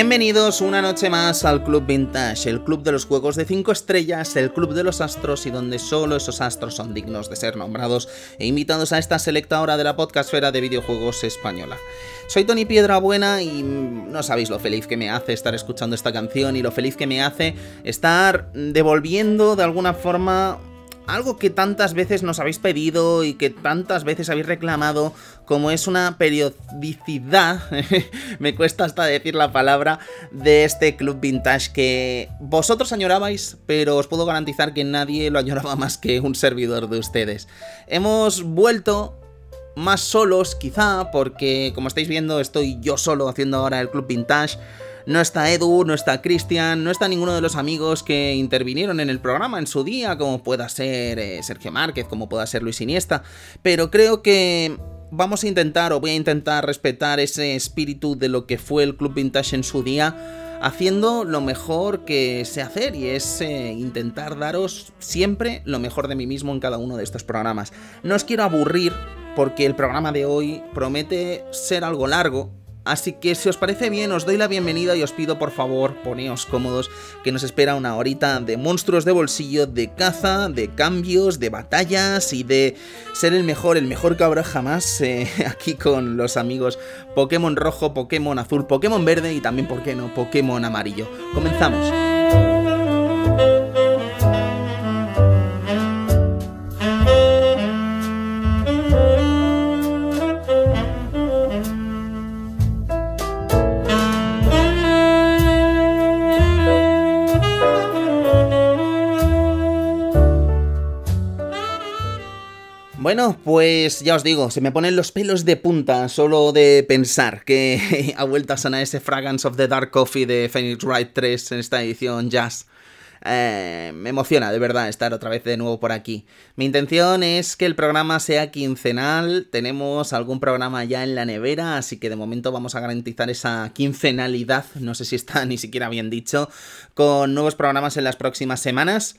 Bienvenidos una noche más al Club Vintage, el club de los juegos de 5 estrellas, el club de los astros y donde solo esos astros son dignos de ser nombrados e invitados a esta selecta hora de la podcastfera de videojuegos española. Soy Tony Piedrabuena y no sabéis lo feliz que me hace estar escuchando esta canción y lo feliz que me hace estar devolviendo de alguna forma algo que tantas veces nos habéis pedido y que tantas veces habéis reclamado, como es una periodicidad, me cuesta hasta decir la palabra, de este club vintage que vosotros añorabais, pero os puedo garantizar que nadie lo añoraba más que un servidor de ustedes. Hemos vuelto más solos, quizá, porque como estáis viendo, estoy yo solo haciendo ahora el club vintage. No está Edu, no está Cristian, no está ninguno de los amigos que intervinieron en el programa en su día, como pueda ser eh, Sergio Márquez, como pueda ser Luis Iniesta, pero creo que vamos a intentar o voy a intentar respetar ese espíritu de lo que fue el Club Vintage en su día, haciendo lo mejor que sé hacer y es eh, intentar daros siempre lo mejor de mí mismo en cada uno de estos programas. No os quiero aburrir porque el programa de hoy promete ser algo largo, Así que si os parece bien, os doy la bienvenida y os pido por favor, poneos cómodos, que nos espera una horita de monstruos de bolsillo, de caza, de cambios, de batallas y de ser el mejor, el mejor que habrá jamás eh, aquí con los amigos Pokémon rojo, Pokémon azul, Pokémon verde y también, ¿por qué no?, Pokémon amarillo. Comenzamos. Bueno, pues ya os digo, se me ponen los pelos de punta solo de pensar que ha vuelto a sonar ese Fragrance of the Dark Coffee de Phoenix Wright 3 en esta edición Jazz. Eh, me emociona de verdad estar otra vez de nuevo por aquí. Mi intención es que el programa sea quincenal. Tenemos algún programa ya en la nevera, así que de momento vamos a garantizar esa quincenalidad, no sé si está ni siquiera bien dicho, con nuevos programas en las próximas semanas.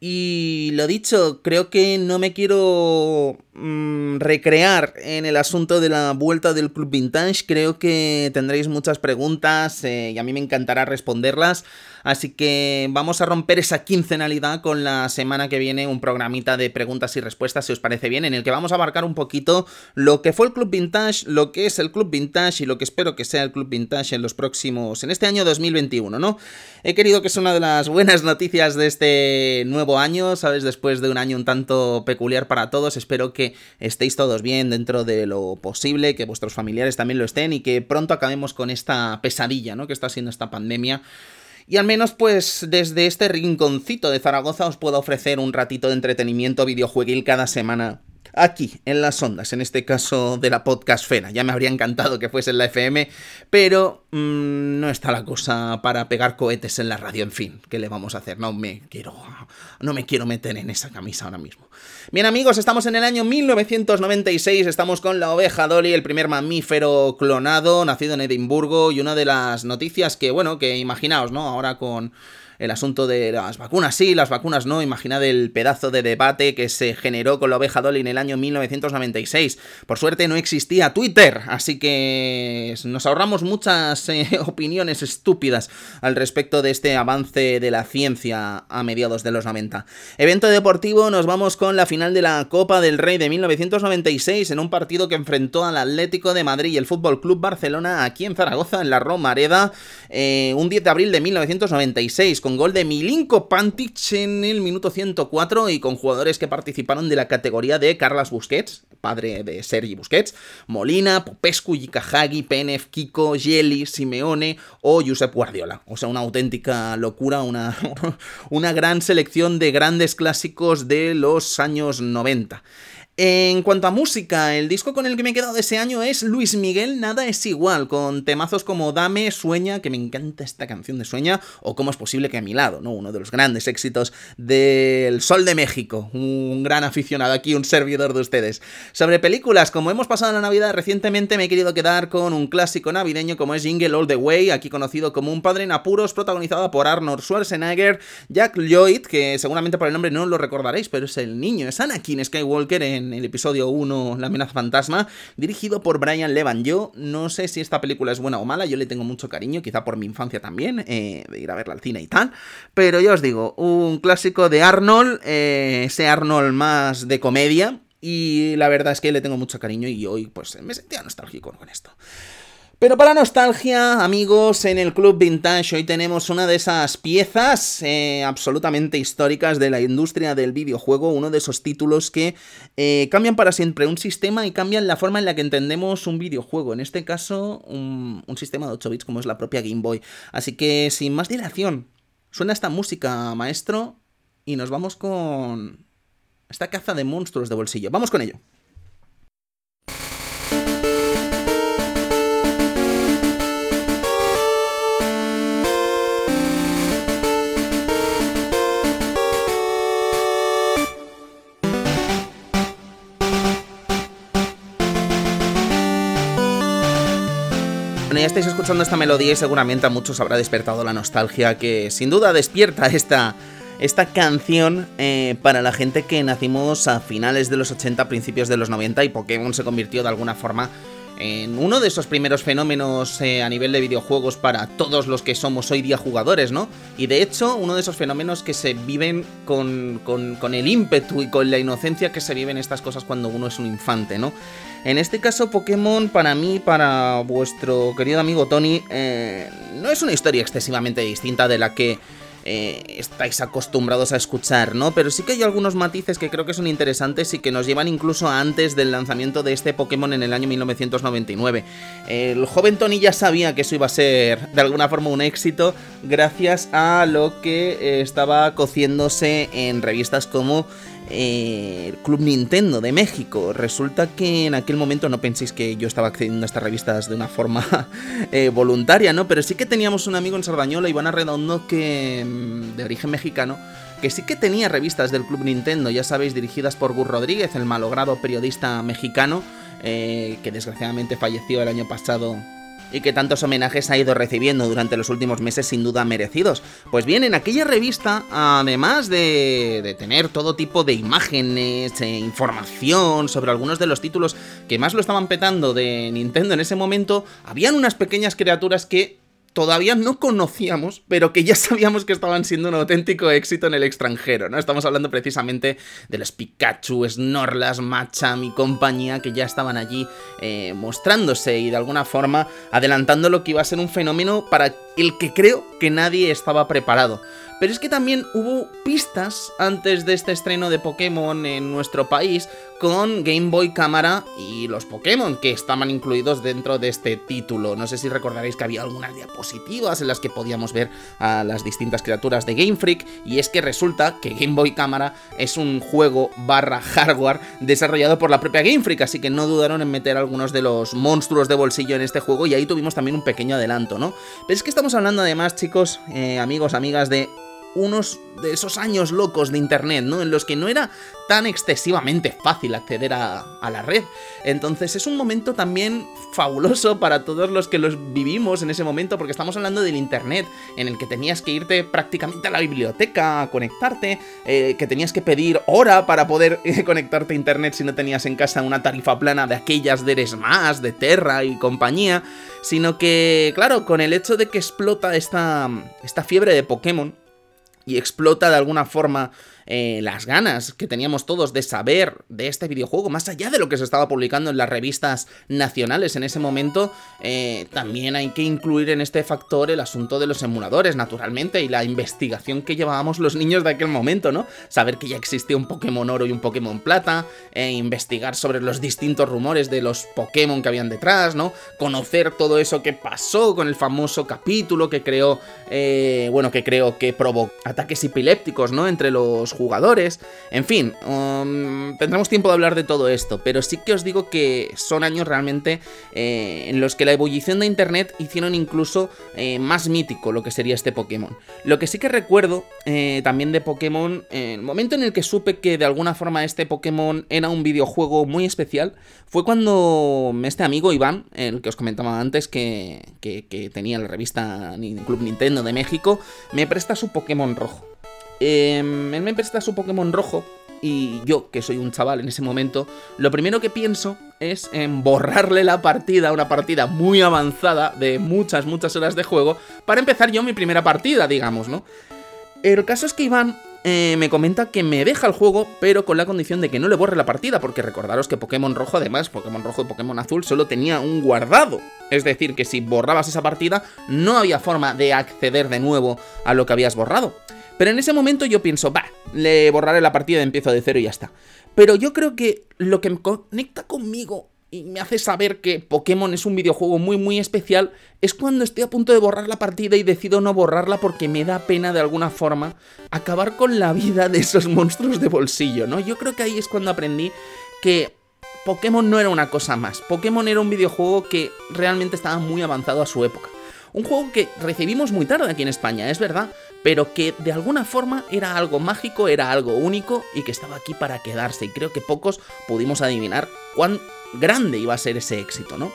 Y lo dicho, creo que no me quiero mm, recrear en el asunto de la vuelta del Club Vintage. Creo que tendréis muchas preguntas eh, y a mí me encantará responderlas. Así que vamos a romper esa quincenalidad con la semana que viene un programita de preguntas y respuestas, si os parece bien, en el que vamos a abarcar un poquito lo que fue el Club Vintage, lo que es el Club Vintage y lo que espero que sea el Club Vintage en los próximos, en este año 2021, ¿no? He querido que sea una de las buenas noticias de este nuevo año, ¿sabes? Después de un año un tanto peculiar para todos, espero que estéis todos bien dentro de lo posible, que vuestros familiares también lo estén y que pronto acabemos con esta pesadilla, ¿no? Que está siendo esta pandemia y al menos pues desde este rinconcito de Zaragoza os puedo ofrecer un ratito de entretenimiento videojueguil cada semana aquí, en las ondas, en este caso de la podcastfera. Ya me habría encantado que fuese en la FM, pero mm, no está la cosa para pegar cohetes en la radio, en fin, ¿qué le vamos a hacer? No me quiero, no me quiero meter en esa camisa ahora mismo. Bien amigos, estamos en el año 1996, estamos con la oveja Dolly, el primer mamífero clonado, nacido en Edimburgo, y una de las noticias que, bueno, que imaginaos, ¿no? Ahora con el asunto de las vacunas sí, las vacunas no. Imaginad el pedazo de debate que se generó con la oveja Dolly en el año 1996. Por suerte no existía Twitter, así que nos ahorramos muchas eh, opiniones estúpidas al respecto de este avance de la ciencia a mediados de los 90. Evento deportivo, nos vamos con la final de la Copa del Rey de 1996 en un partido que enfrentó al Atlético de Madrid y el Fútbol Club Barcelona aquí en Zaragoza, en la Romareda, eh, un 10 de abril de 1996 gol de Milinko Pantic en el minuto 104 y con jugadores que participaron de la categoría de Carlas Busquets, padre de Sergi Busquets, Molina, Popescu, Yikahagi, Penef, Kiko, Yeli, Simeone o Josep Guardiola. O sea, una auténtica locura, una, una gran selección de grandes clásicos de los años 90. En cuanto a música, el disco con el que me he quedado ese año es Luis Miguel Nada es igual, con temazos como Dame, Sueña, que me encanta esta canción de Sueña, o Cómo es posible que a mi lado, ¿no? Uno de los grandes éxitos del Sol de México, un gran aficionado aquí, un servidor de ustedes. Sobre películas, como hemos pasado la Navidad recientemente, me he querido quedar con un clásico navideño como es Jingle All the Way, aquí conocido como Un padre en apuros, protagonizada por Arnold Schwarzenegger, Jack Lloyd, que seguramente por el nombre no lo recordaréis, pero es el niño, es Anakin Skywalker en el episodio 1, La amenaza fantasma, dirigido por Brian Levan. Yo no sé si esta película es buena o mala, yo le tengo mucho cariño, quizá por mi infancia también, eh, de ir a verla al cine y tal, pero ya os digo, un clásico de Arnold, eh, ese Arnold más de comedia, y la verdad es que le tengo mucho cariño y hoy pues me sentía nostálgico con esto. Pero para nostalgia, amigos, en el Club Vintage hoy tenemos una de esas piezas eh, absolutamente históricas de la industria del videojuego, uno de esos títulos que eh, cambian para siempre un sistema y cambian la forma en la que entendemos un videojuego, en este caso un, un sistema de 8 bits como es la propia Game Boy. Así que sin más dilación, suena esta música, maestro, y nos vamos con esta caza de monstruos de bolsillo. Vamos con ello. Bueno, ya estáis escuchando esta melodía y seguramente a muchos habrá despertado la nostalgia que sin duda despierta esta esta canción eh, para la gente que nacimos a finales de los 80, principios de los 90 y Pokémon se convirtió de alguna forma en uno de esos primeros fenómenos eh, a nivel de videojuegos para todos los que somos hoy día jugadores, ¿no? Y de hecho, uno de esos fenómenos que se viven con, con, el ímpetu y con la inocencia que se viven estas cosas cuando uno es un infante, ¿no? En este caso, Pokémon, para mí, para vuestro querido amigo Tony, eh, no es una historia excesivamente distinta de la que eh, estáis acostumbrados a escuchar, ¿no? Pero sí que hay algunos matices que creo que son interesantes y que nos llevan incluso antes del lanzamiento de este Pokémon en el año 1999. El joven Tony ya sabía que eso iba a ser de alguna forma un éxito gracias a lo que eh, estaba cociéndose en revistas como el Club Nintendo de México. Resulta que en aquel momento no penséis que yo estaba accediendo a estas revistas de una forma eh, voluntaria, ¿no? Pero sí que teníamos un amigo en Sardañola, Iván Arredondo, que mm, de origen mexicano, que sí que tenía revistas del Club Nintendo, ya sabéis, dirigidas por Gus Rodríguez, el malogrado periodista mexicano, eh, que desgraciadamente falleció el año pasado y que tantos homenajes ha ido recibiendo durante los últimos meses sin duda merecidos. Pues bien, en aquella revista, además de, tener todo tipo de imágenes e información sobre algunos de los títulos que más lo estaban petando de Nintendo en ese momento, habían unas pequeñas criaturas que todavía no conocíamos, pero que ya sabíamos que estaban siendo un auténtico éxito en el extranjero, ¿no? Estamos hablando precisamente de los Pikachu, Snorlax, Machamp y compañía que ya estaban allí eh, mostrándose y de alguna forma adelantando lo que iba a ser un fenómeno para el que creo que nadie estaba preparado. Pero es que también hubo pistas antes de este estreno de Pokémon en nuestro país con Game Boy Cámara y los Pokémon que estaban incluidos dentro de este título. No sé si recordaréis que había algunas diapositivas en las que podíamos ver a las distintas criaturas de Game Freak y es que resulta que Game Boy Cámara es un juego barra hardware desarrollado por la propia Game Freak, así que no dudaron en meter algunos de los monstruos de bolsillo en este juego y ahí tuvimos también un pequeño adelanto, ¿no? Pero es que estamos hablando además, chicos, eh, amigos, amigas, de unos de esos años locos de Internet, ¿no? En los que no era tan excesivamente fácil acceder a, la red. Entonces es un momento también fabuloso para todos los que los vivimos en ese momento, porque estamos hablando del Internet, en el que tenías que irte prácticamente a la biblioteca a conectarte, eh, que tenías que pedir hora para poder conectarte a Internet si no tenías en casa una tarifa plana de aquellas de Eresmas, de Terra y compañía, sino que, claro, con el hecho de que explota esta, esta fiebre de Pokémon, y explota de alguna forma eh, las ganas que teníamos todos de saber de este videojuego, más allá de lo que se estaba publicando en las revistas nacionales en ese momento, eh, también hay que incluir en este factor el asunto de los emuladores, naturalmente, y la investigación que llevábamos los niños de aquel momento, ¿no? Saber que ya existía un Pokémon Oro y un Pokémon Plata, e investigar sobre los distintos rumores de los Pokémon que habían detrás, ¿no? Conocer todo eso que pasó con el famoso capítulo que creó, eh, bueno, que creó que provocó ataques epilépticos, ¿no? Entre los jugadores, en fin, um, tendremos tiempo de hablar de todo esto, pero sí que os digo que son años realmente eh, en los que la ebullición de Internet hicieron incluso eh, más mítico lo que sería este Pokémon. Lo que sí que recuerdo eh, también de Pokémon, el momento en el que supe que de alguna forma este Pokémon era un videojuego muy especial, fue cuando este amigo Iván, el que os comentaba antes que, que tenía la revista Club Nintendo de México, me presta su Pokémon rojo. Em, él me presta su Pokémon rojo y yo, que soy un chaval en ese momento, lo primero que pienso es en borrarle la partida, una partida muy avanzada de muchas, muchas horas de juego, para empezar yo mi primera partida, digamos, ¿no? El caso es que Iván eh, me comenta que me deja el juego, pero con la condición de que no le borre la partida, porque recordaros que Pokémon Rojo, además, Pokémon Rojo y Pokémon Azul solo tenía un guardado. Es decir, que si borrabas esa partida, no había forma de acceder de nuevo a lo que habías borrado. Pero en ese momento yo pienso, va, le borraré la partida, empiezo de cero y ya está. Pero yo creo que lo que me conecta conmigo y me hace saber que Pokémon es un videojuego muy muy especial es cuando estoy a punto de borrar la partida y decido no borrarla porque me da pena de alguna forma acabar con la vida de esos monstruos de bolsillo, ¿no? Yo creo que ahí es cuando aprendí que Pokémon no era una cosa más. Pokémon era un videojuego que realmente estaba muy avanzado a su época. Un juego que recibimos muy tarde aquí en España, es verdad, pero que de alguna forma era algo mágico, era algo único y que estaba aquí para quedarse. Y creo que pocos pudimos adivinar cuán grande iba a ser ese éxito, ¿no?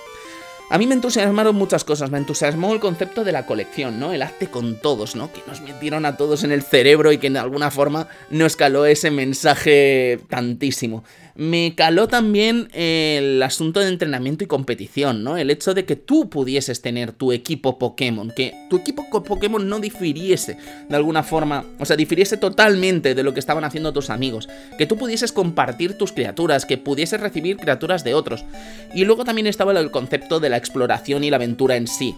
A mí me entusiasmaron muchas cosas, me entusiasmó el concepto de la colección, ¿no? El hazte con todos, ¿no? Que nos metieron a todos en el cerebro y que de alguna forma nos caló ese mensaje tantísimo me caló también el asunto de entrenamiento y competición, ¿no? El hecho de que tú pudieses tener tu equipo Pokémon, que tu equipo Pokémon no difiriese de alguna forma, o sea, difiriese totalmente de lo que estaban haciendo tus amigos, que tú pudieses compartir tus criaturas, que pudieses recibir criaturas de otros. Y luego también estaba el concepto de la exploración y la aventura en sí.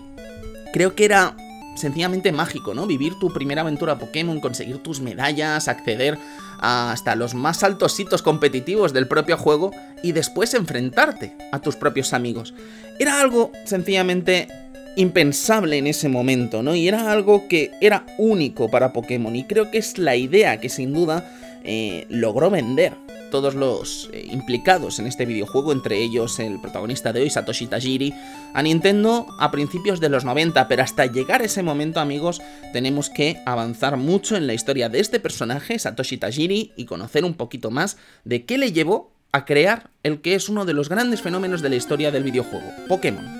Creo que era sencillamente mágico, ¿no? Vivir tu primera aventura Pokémon, conseguir tus medallas, acceder hasta los más altos hitos competitivos del propio juego y después enfrentarte a tus propios amigos. Era algo sencillamente impensable en ese momento, ¿no? Y era algo que era único para Pokémon y creo que es la idea que sin duda eh, logró vender todos los eh, implicados en este videojuego, entre ellos el protagonista de hoy, Satoshi Tajiri, a Nintendo a principios de los 90, pero hasta llegar a ese momento, amigos, tenemos que avanzar mucho en la historia de este personaje, Satoshi Tajiri, y conocer un poquito más de qué le llevó a crear el que es uno de los grandes fenómenos de la historia del videojuego, Pokémon.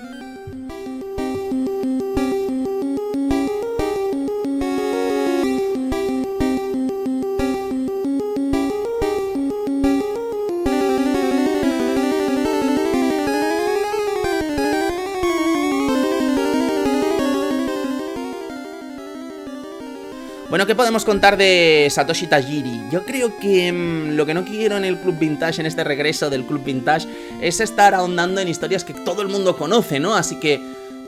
Bueno, ¿qué podemos contar de Satoshi Tajiri? Yo creo que mm, lo que no quiero en el Club Vintage, en este regreso del Club Vintage, es estar ahondando en historias que todo el mundo conoce, ¿no? Así que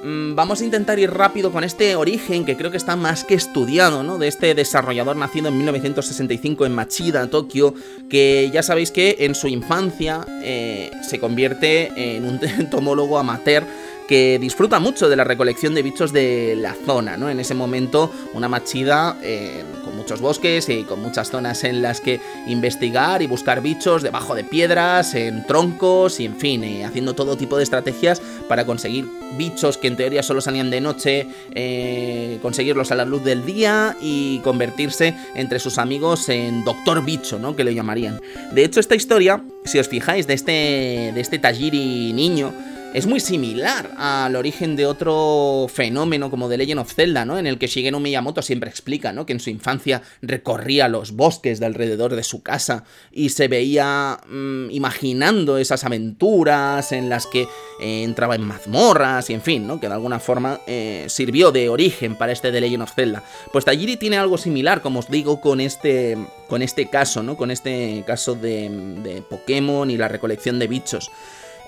mm, vamos a intentar ir rápido con este origen que creo que está más que estudiado, ¿no? De este desarrollador nacido en 1965 en Machida, Tokio, que ya sabéis que en su infancia eh, se convierte en un entomólogo amateur que disfruta mucho de la recolección de bichos de la zona, ¿no? En ese momento, una machida eh, con muchos bosques y con muchas zonas en las que investigar y buscar bichos debajo de piedras, en troncos y en fin, eh, haciendo todo tipo de estrategias para conseguir bichos que en teoría solo salían de noche, eh, conseguirlos a la luz del día y convertirse entre sus amigos en Doctor Bicho, ¿no? Que lo llamarían. De hecho, esta historia, si os fijáis, de este, de este Tajiri niño, es muy similar al origen de otro fenómeno como The Legend of Zelda, ¿no? En el que Shigeru Miyamoto siempre explica, ¿no? Que en su infancia recorría los bosques de alrededor de su casa y se veía mm, imaginando esas aventuras en las que eh, entraba en mazmorras y en fin, ¿no? Que de alguna forma eh, sirvió de origen para este The Legend of Zelda. Pues Tajiri tiene algo similar, como os digo, con este, con este caso, ¿no? Con este caso de, de Pokémon y la recolección de bichos.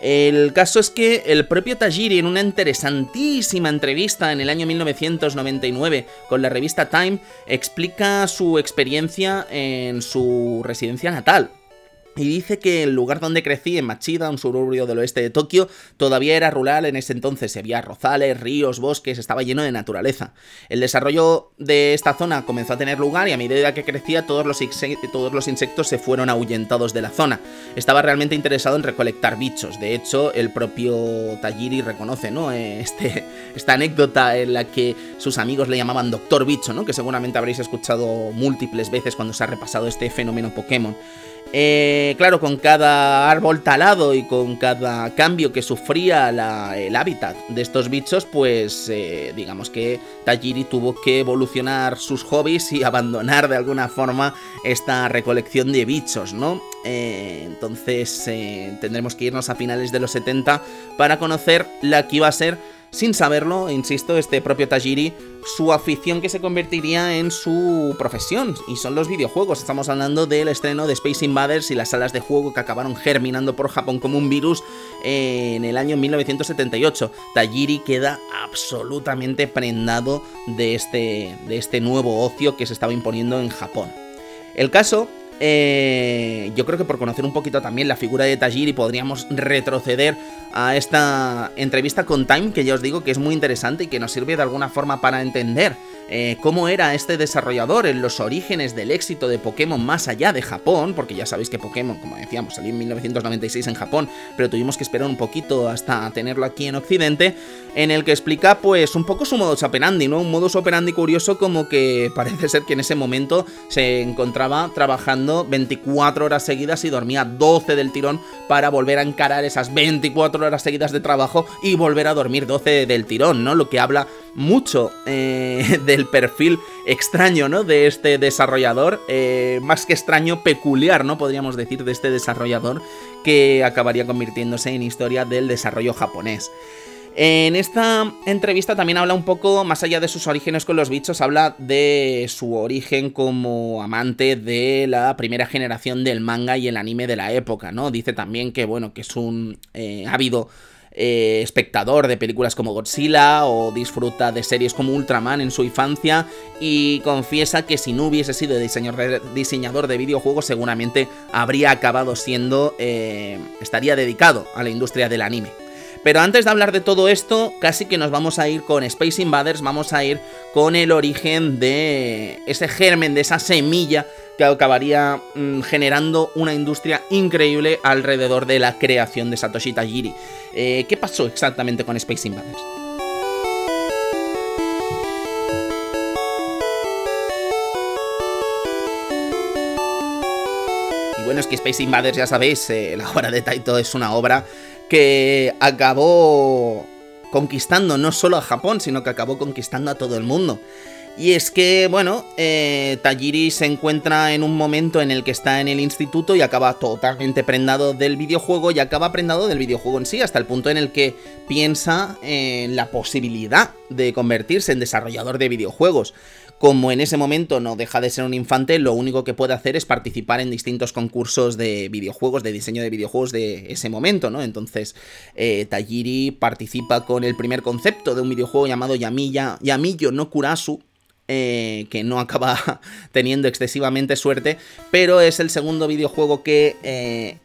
El caso es que el propio Tajiri en una interesantísima entrevista en el año 1999 con la revista Time explica su experiencia en su residencia natal. Y dice que el lugar donde crecí, en Machida, un suburbio del oeste de Tokio, todavía era rural en ese entonces. Había rozales, ríos, bosques, estaba lleno de naturaleza. El desarrollo de esta zona comenzó a tener lugar y a medida que crecía todos los, insectos se fueron ahuyentados de la zona. Estaba realmente interesado en recolectar bichos. De hecho, el propio Tajiri reconoce ¿no? este, esta anécdota en la que sus amigos le llamaban Doctor Bicho, ¿no? que seguramente habréis escuchado múltiples veces cuando se ha repasado este fenómeno Pokémon. Eh, claro, con cada árbol talado y con cada cambio que sufría el hábitat de estos bichos, pues eh, digamos que Tajiri tuvo que evolucionar sus hobbies y abandonar de alguna forma esta recolección de bichos, ¿no? Eh, entonces tendremos que irnos a finales de los 70 para conocer la que iba a ser sin saberlo, insisto, este propio Tajiri, su afición que se convertiría en su profesión, y son los videojuegos. Estamos hablando del estreno de Space Invaders y las salas de juego que acabaron germinando por Japón como un virus en el año 1978. Tajiri queda absolutamente prendado de este, de este nuevo ocio que se estaba imponiendo en Japón. El caso eh, yo creo que por conocer un poquito también la figura de Tajiri podríamos retroceder a esta entrevista con Time, que ya os digo que es muy interesante y que nos sirve de alguna forma para entender eh, cómo era este desarrollador en los orígenes del éxito de Pokémon más allá de Japón, porque ya sabéis que Pokémon, como decíamos, salió en 1996 en Japón, pero tuvimos que esperar un poquito hasta tenerlo aquí en Occidente, en el que explica pues un poco su modo operandi, ¿no? Un modus operandi curioso como que parece ser que en ese momento se encontraba trabajando 24 horas seguidas y dormía 12 del tirón para volver a encarar esas 24 horas seguidas de trabajo y volver a dormir 12 del tirón, ¿no? Lo que habla mucho eh, del perfil extraño, ¿no? De este desarrollador, eh, más que extraño, peculiar, ¿no? Podríamos decir, de este desarrollador que acabaría convirtiéndose en historia del desarrollo japonés. En esta entrevista también habla un poco, más allá de sus orígenes con los bichos, habla de su origen como amante de la primera generación del manga y el anime de la época, ¿no? Dice también que, bueno, que es un eh, ávido eh, espectador de películas como Godzilla o disfruta de series como Ultraman en su infancia y confiesa que si no hubiese sido diseñador de videojuegos seguramente habría acabado siendo, eh, estaría dedicado a la industria del anime. Pero antes de hablar de todo esto, casi que nos vamos a ir con Space Invaders, vamos a ir con el origen de ese germen, de esa semilla que acabaría mm, generando una industria increíble alrededor de la creación de Satoshi Tajiri. Eh, ¿Qué pasó exactamente con Space Invaders? Bueno, es que Space Invaders, ya sabéis, eh, la obra de Taito es una obra que acabó conquistando no solo a Japón, sino que acabó conquistando a todo el mundo. Y es que, bueno, eh, Tajiri se encuentra en un momento en el que está en el instituto y acaba totalmente prendado del videojuego y acaba prendado del videojuego en sí, hasta el punto en el que piensa en la posibilidad de convertirse en desarrollador de videojuegos. Como en ese momento no deja de ser un infante, lo único que puede hacer es participar en distintos concursos de videojuegos, de diseño de videojuegos de ese momento, ¿no? Entonces, eh, Tajiri participa con el primer concepto de un videojuego llamado Yamiya, Yamiyo no Kurasu, eh, que no acaba teniendo excesivamente suerte, pero es el segundo videojuego que eh,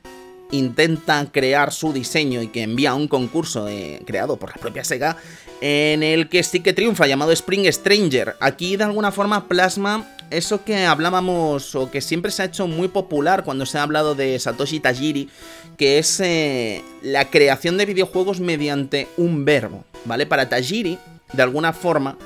intenta crear su diseño y que envía a un concurso eh, creado por la propia Sega, en el que sí que triunfa, llamado Spring Stranger. Aquí de alguna forma plasma eso que hablábamos o que siempre se ha hecho muy popular cuando se ha hablado de Satoshi Tajiri, que es la creación de videojuegos mediante un verbo, ¿vale? Para Tajiri, de alguna forma,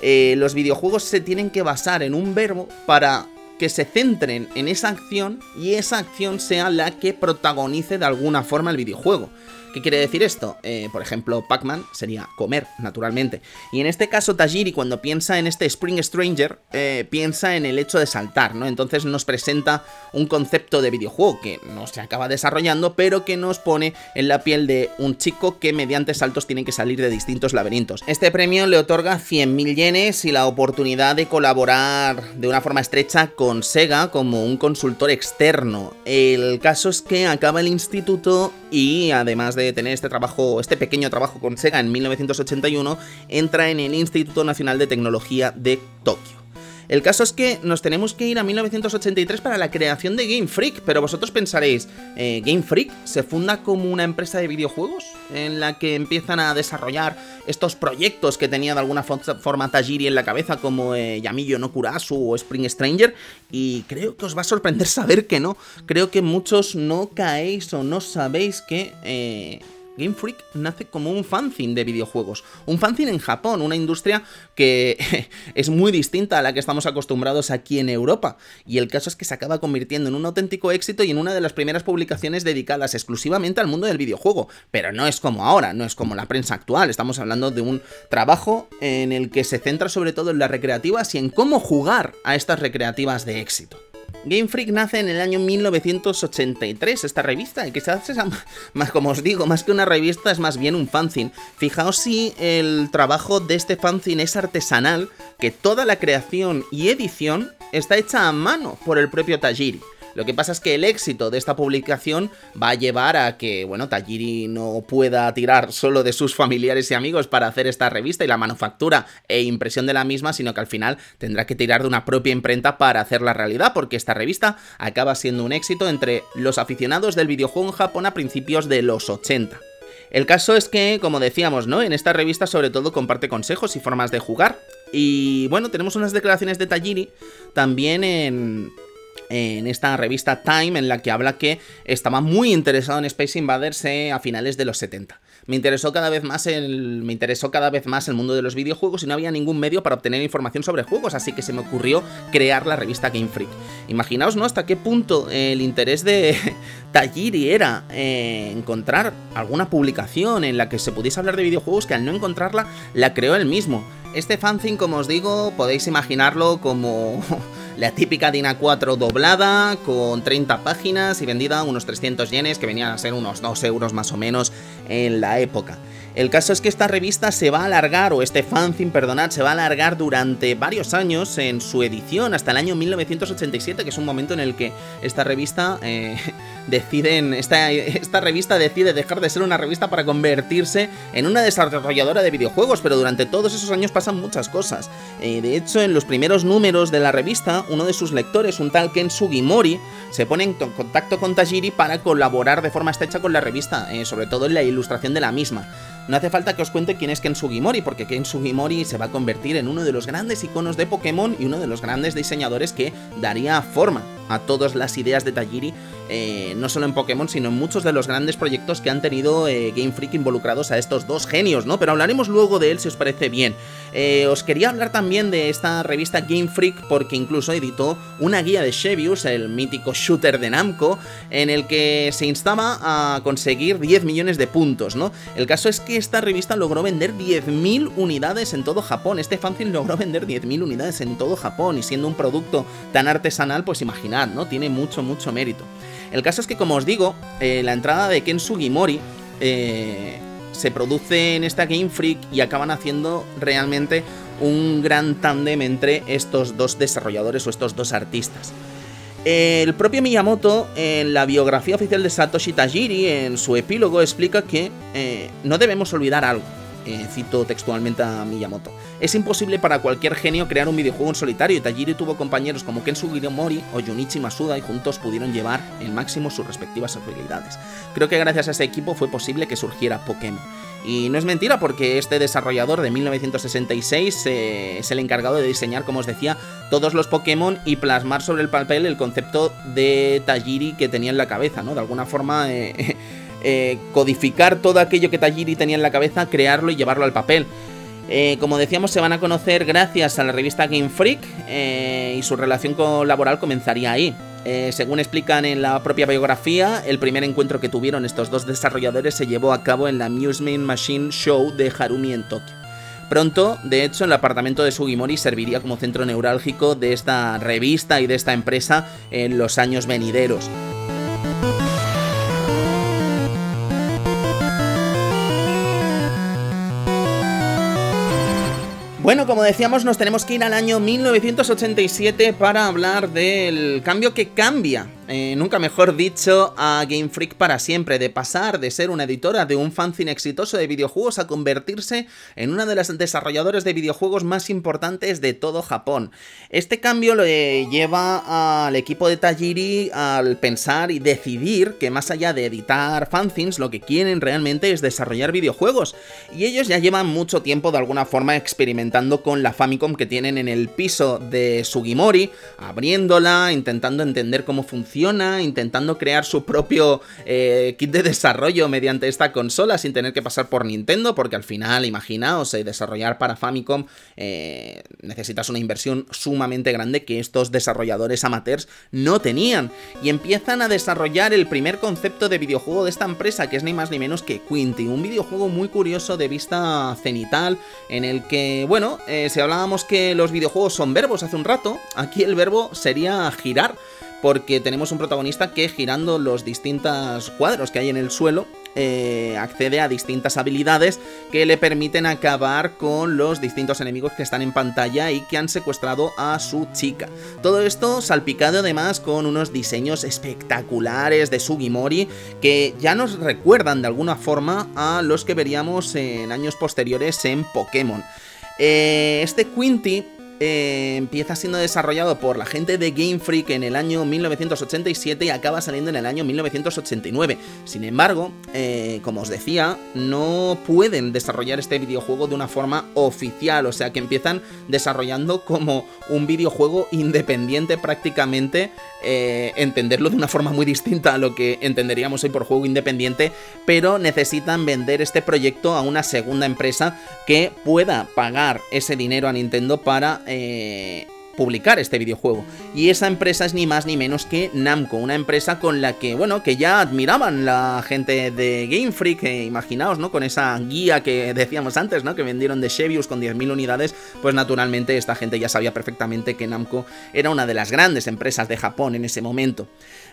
eh, los videojuegos se tienen que basar en un verbo para que se centren en esa acción y esa acción sea la que protagonice de alguna forma el videojuego. ¿Qué quiere decir esto? Eh, por ejemplo, Pac-Man sería comer, naturalmente. Y en este caso, Tajiri, cuando piensa en este Spring Stranger, eh, piensa en el hecho de saltar, ¿no? Entonces nos presenta un concepto de videojuego que no se acaba desarrollando, pero que nos pone en la piel de un chico que mediante saltos tiene que salir de distintos laberintos. Este premio le otorga 100.000 yenes y la oportunidad de colaborar de una forma estrecha con Sega como un consultor externo. El caso es que acaba el instituto y además de tener este trabajo, este pequeño trabajo con Sega en 1981, entra en el Instituto Nacional de Tecnología de Tokio. El caso es que nos tenemos que ir a 1983 para la creación de Game Freak, pero vosotros pensaréis, eh, ¿Game Freak se funda como una empresa de videojuegos en la que empiezan a desarrollar estos proyectos que tenía de alguna forma Tajiri en la cabeza como eh, no Kurasu o Spring Stranger? Y creo que os va a sorprender saber que no. Creo que muchos no caéis o no sabéis que... Eh, Game Freak nace como un fanzine de videojuegos. Un fanzine en Japón, una industria que es muy distinta a la que estamos acostumbrados aquí en Europa. Y el caso es que se acaba convirtiendo en un auténtico éxito y en una de las primeras publicaciones dedicadas exclusivamente al mundo del videojuego. Pero no es como ahora, no es como la prensa actual. Estamos hablando de un trabajo en el que se centra sobre todo en las recreativas y en cómo jugar a estas recreativas de éxito. Game Freak nace en el año 1983, esta revista, y quizás es más, como os digo, más que una revista, es más bien un fanzine. Fijaos si el trabajo de este fanzine es artesanal, que toda la creación y edición está hecha a mano por el propio Tajiri. Lo que pasa es que el éxito de esta publicación va a llevar a que, bueno, Tajiri no pueda tirar solo de sus familiares y amigos para hacer esta revista y la manufactura e impresión de la misma, sino que al final tendrá que tirar de una propia imprenta para hacerla realidad, porque esta revista acaba siendo un éxito entre los aficionados del videojuego en Japón a principios de los 80. El caso es que, como decíamos, ¿no? En esta revista sobre todo comparte consejos y formas de jugar. Y bueno, tenemos unas declaraciones de Tajiri también en, en esta revista Time en la que habla que estaba muy interesado en Space Invaders eh, a finales de los 70. Me interesó cada vez más el me interesó cada vez más el mundo de los videojuegos y no había ningún medio para obtener información sobre juegos, así que se me ocurrió crear la revista Game Freak. Imaginaos, ¿no? Hasta qué punto el interés de Tajiri era eh, encontrar alguna publicación en la que se pudiese hablar de videojuegos que al no encontrarla la creó él mismo. Este fanzine, como os digo, podéis imaginarlo como la típica DIN A4 doblada, con 30 páginas y vendida a unos 300 yenes, que venían a ser unos 2 euros más o menos en la época. El caso es que esta revista se va a alargar, o este fanzine, perdonad, se va a alargar durante varios años en su edición, hasta el año 1987, que es un momento en el que esta revista eh, esta, esta revista decide dejar de ser una revista para convertirse en una desarrolladora de videojuegos, pero durante todos esos años pasan muchas cosas. Eh, de hecho, en los primeros números de la revista, uno de sus lectores, un tal Ken Sugimori, se pone en contacto con Tajiri para colaborar de forma estrecha con la revista, eh, sobre todo en la ilustración de la misma. No hace falta que os cuente quién es Ken Sugimori, porque Ken Sugimori se va a convertir en uno de los grandes iconos de Pokémon y uno de los grandes diseñadores que daría forma a todas las ideas de Tajiri, eh, no solo en Pokémon, sino en muchos de los grandes proyectos que han tenido eh, Game Freak involucrados a estos dos genios, ¿no? Pero hablaremos luego de él si os parece bien. Eh, os quería hablar también de esta revista Game Freak porque incluso editó una guía de Shevius, el mítico shooter de Namco, en el que se instaba a conseguir 10 millones de puntos, ¿no? El caso es que esta revista logró vender 10.000 unidades en todo Japón. Este fanzine logró vender 10.000 unidades en todo Japón y siendo un producto tan artesanal, pues imaginad, ¿no? Tiene mucho, mucho mérito. El caso es que, como os digo, eh, la entrada de Ken Sugimori eh, se produce en esta Game Freak y acaban haciendo realmente un gran tándem entre estos dos desarrolladores o estos dos artistas. El propio Miyamoto, en la biografía oficial de Satoshi Tajiri, en su epílogo, explica que eh, no debemos olvidar algo. Eh, cito textualmente a Miyamoto. Es imposible para cualquier genio crear un videojuego en solitario y Tajiri tuvo compañeros como Ken Sugimori o Junichi Masuda y juntos pudieron llevar el máximo sus respectivas habilidades. Creo que gracias a ese equipo fue posible que surgiera Pokémon. Y no es mentira porque este desarrollador de 1966 eh, es el encargado de diseñar, como os decía, todos los Pokémon y plasmar sobre el papel el concepto de Tajiri que tenía en la cabeza, ¿no? De alguna forma... Eh, eh, codificar todo aquello que Tajiri tenía en la cabeza, crearlo y llevarlo al papel. Eh, como decíamos, se van a conocer gracias a la revista Game Freak eh, y su relación laboral comenzaría ahí. según explican en la propia biografía, el primer encuentro que tuvieron estos dos desarrolladores se llevó a cabo en la Amusement Machine Show de Harumi en Tokio. Pronto, de hecho, el apartamento de Sugimori serviría como centro neurálgico de esta revista y de esta empresa en los años venideros. Bueno, como decíamos, nos tenemos que ir al año 1987 para hablar del cambio que cambia eh, nunca mejor dicho, a Game Freak para siempre, de pasar de ser una editora de un fanzine exitoso de videojuegos a convertirse en una de las desarrolladoras de videojuegos más importantes de todo Japón. Este cambio lo lleva al equipo de Tajiri al pensar y decidir que más allá de editar fanzines, lo que quieren realmente es desarrollar videojuegos. Y ellos ya llevan mucho tiempo de alguna forma experimentando con la Famicom que tienen en el piso de Sugimori, abriéndola, intentando entender cómo funciona, intentando crear su propio eh, kit de desarrollo mediante esta consola sin tener que pasar por Nintendo, porque al final, imaginaos, eh, desarrollar para Famicom eh, necesitas una inversión sumamente grande que estos desarrolladores amateurs no tenían. Y empiezan a desarrollar el primer concepto de videojuego de esta empresa, que es ni más ni menos que Quinty, un videojuego muy curioso de vista cenital, en el que, bueno, si hablábamos que los videojuegos son verbos hace un rato, aquí el verbo sería girar porque tenemos un protagonista que girando los distintos cuadros que hay en el suelo eh, accede a distintas habilidades que le permiten acabar con los distintos enemigos que están en pantalla y que han secuestrado a su chica. Todo esto salpicado además con unos diseños espectaculares de Sugimori que ya nos recuerdan de alguna forma a los que veríamos en años posteriores en Pokémon. Eh, este Quinty eh, empieza siendo desarrollado por la gente de Game Freak en el año 1987 y acaba saliendo en el año 1989. Sin embargo, eh, como os decía, no pueden desarrollar este videojuego de una forma oficial, o sea que empiezan desarrollando como un videojuego independiente prácticamente, eh, entenderlo de una forma muy distinta a lo que entenderíamos hoy por juego independiente, pero necesitan vender este proyecto a una segunda empresa que pueda pagar ese dinero a Nintendo para eh, publicar este videojuego. Y esa empresa es ni más ni menos que Namco, una empresa con la que, bueno, que ya admiraban la gente de Game Freak, eh, imaginaos, ¿no? Con esa guía que decíamos antes, ¿no? Que vendieron de Chevius con 10.000 unidades, pues naturalmente esta gente ya sabía perfectamente que Namco era una de las grandes empresas de Japón en ese momento.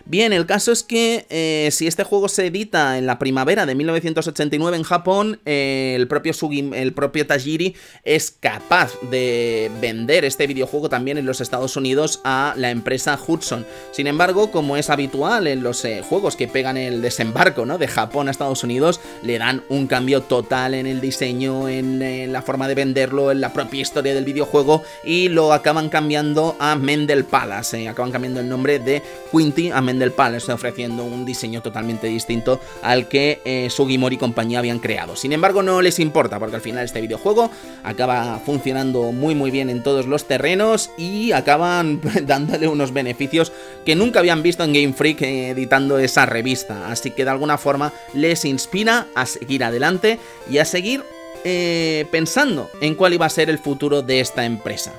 Bien, el caso es que eh, si este juego se edita en la primavera de 1989 en Japón, eh, el, propio el propio Tajiri es capaz de vender este videojuego también en los Estados Unidos a la empresa Hudson. Sin embargo, como es habitual en los eh, juegos que pegan el desembarco ¿no? de Japón a Estados Unidos, le dan un cambio total en el diseño, en, en la forma de venderlo, en la propia historia del videojuego y lo acaban cambiando a Mendel Palace. acaban cambiando el nombre de Quinty a Mendel del Palace ofreciendo un diseño totalmente distinto al que eh, Sugimori y compañía habían creado. Sin embargo, no les importa porque al final este videojuego acaba funcionando muy muy bien en todos los terrenos y acaban dándole unos beneficios que nunca habían visto en Game Freak eh, editando esa revista. Así que de alguna forma les inspira a seguir adelante y a seguir eh, pensando en cuál iba a ser el futuro de esta empresa.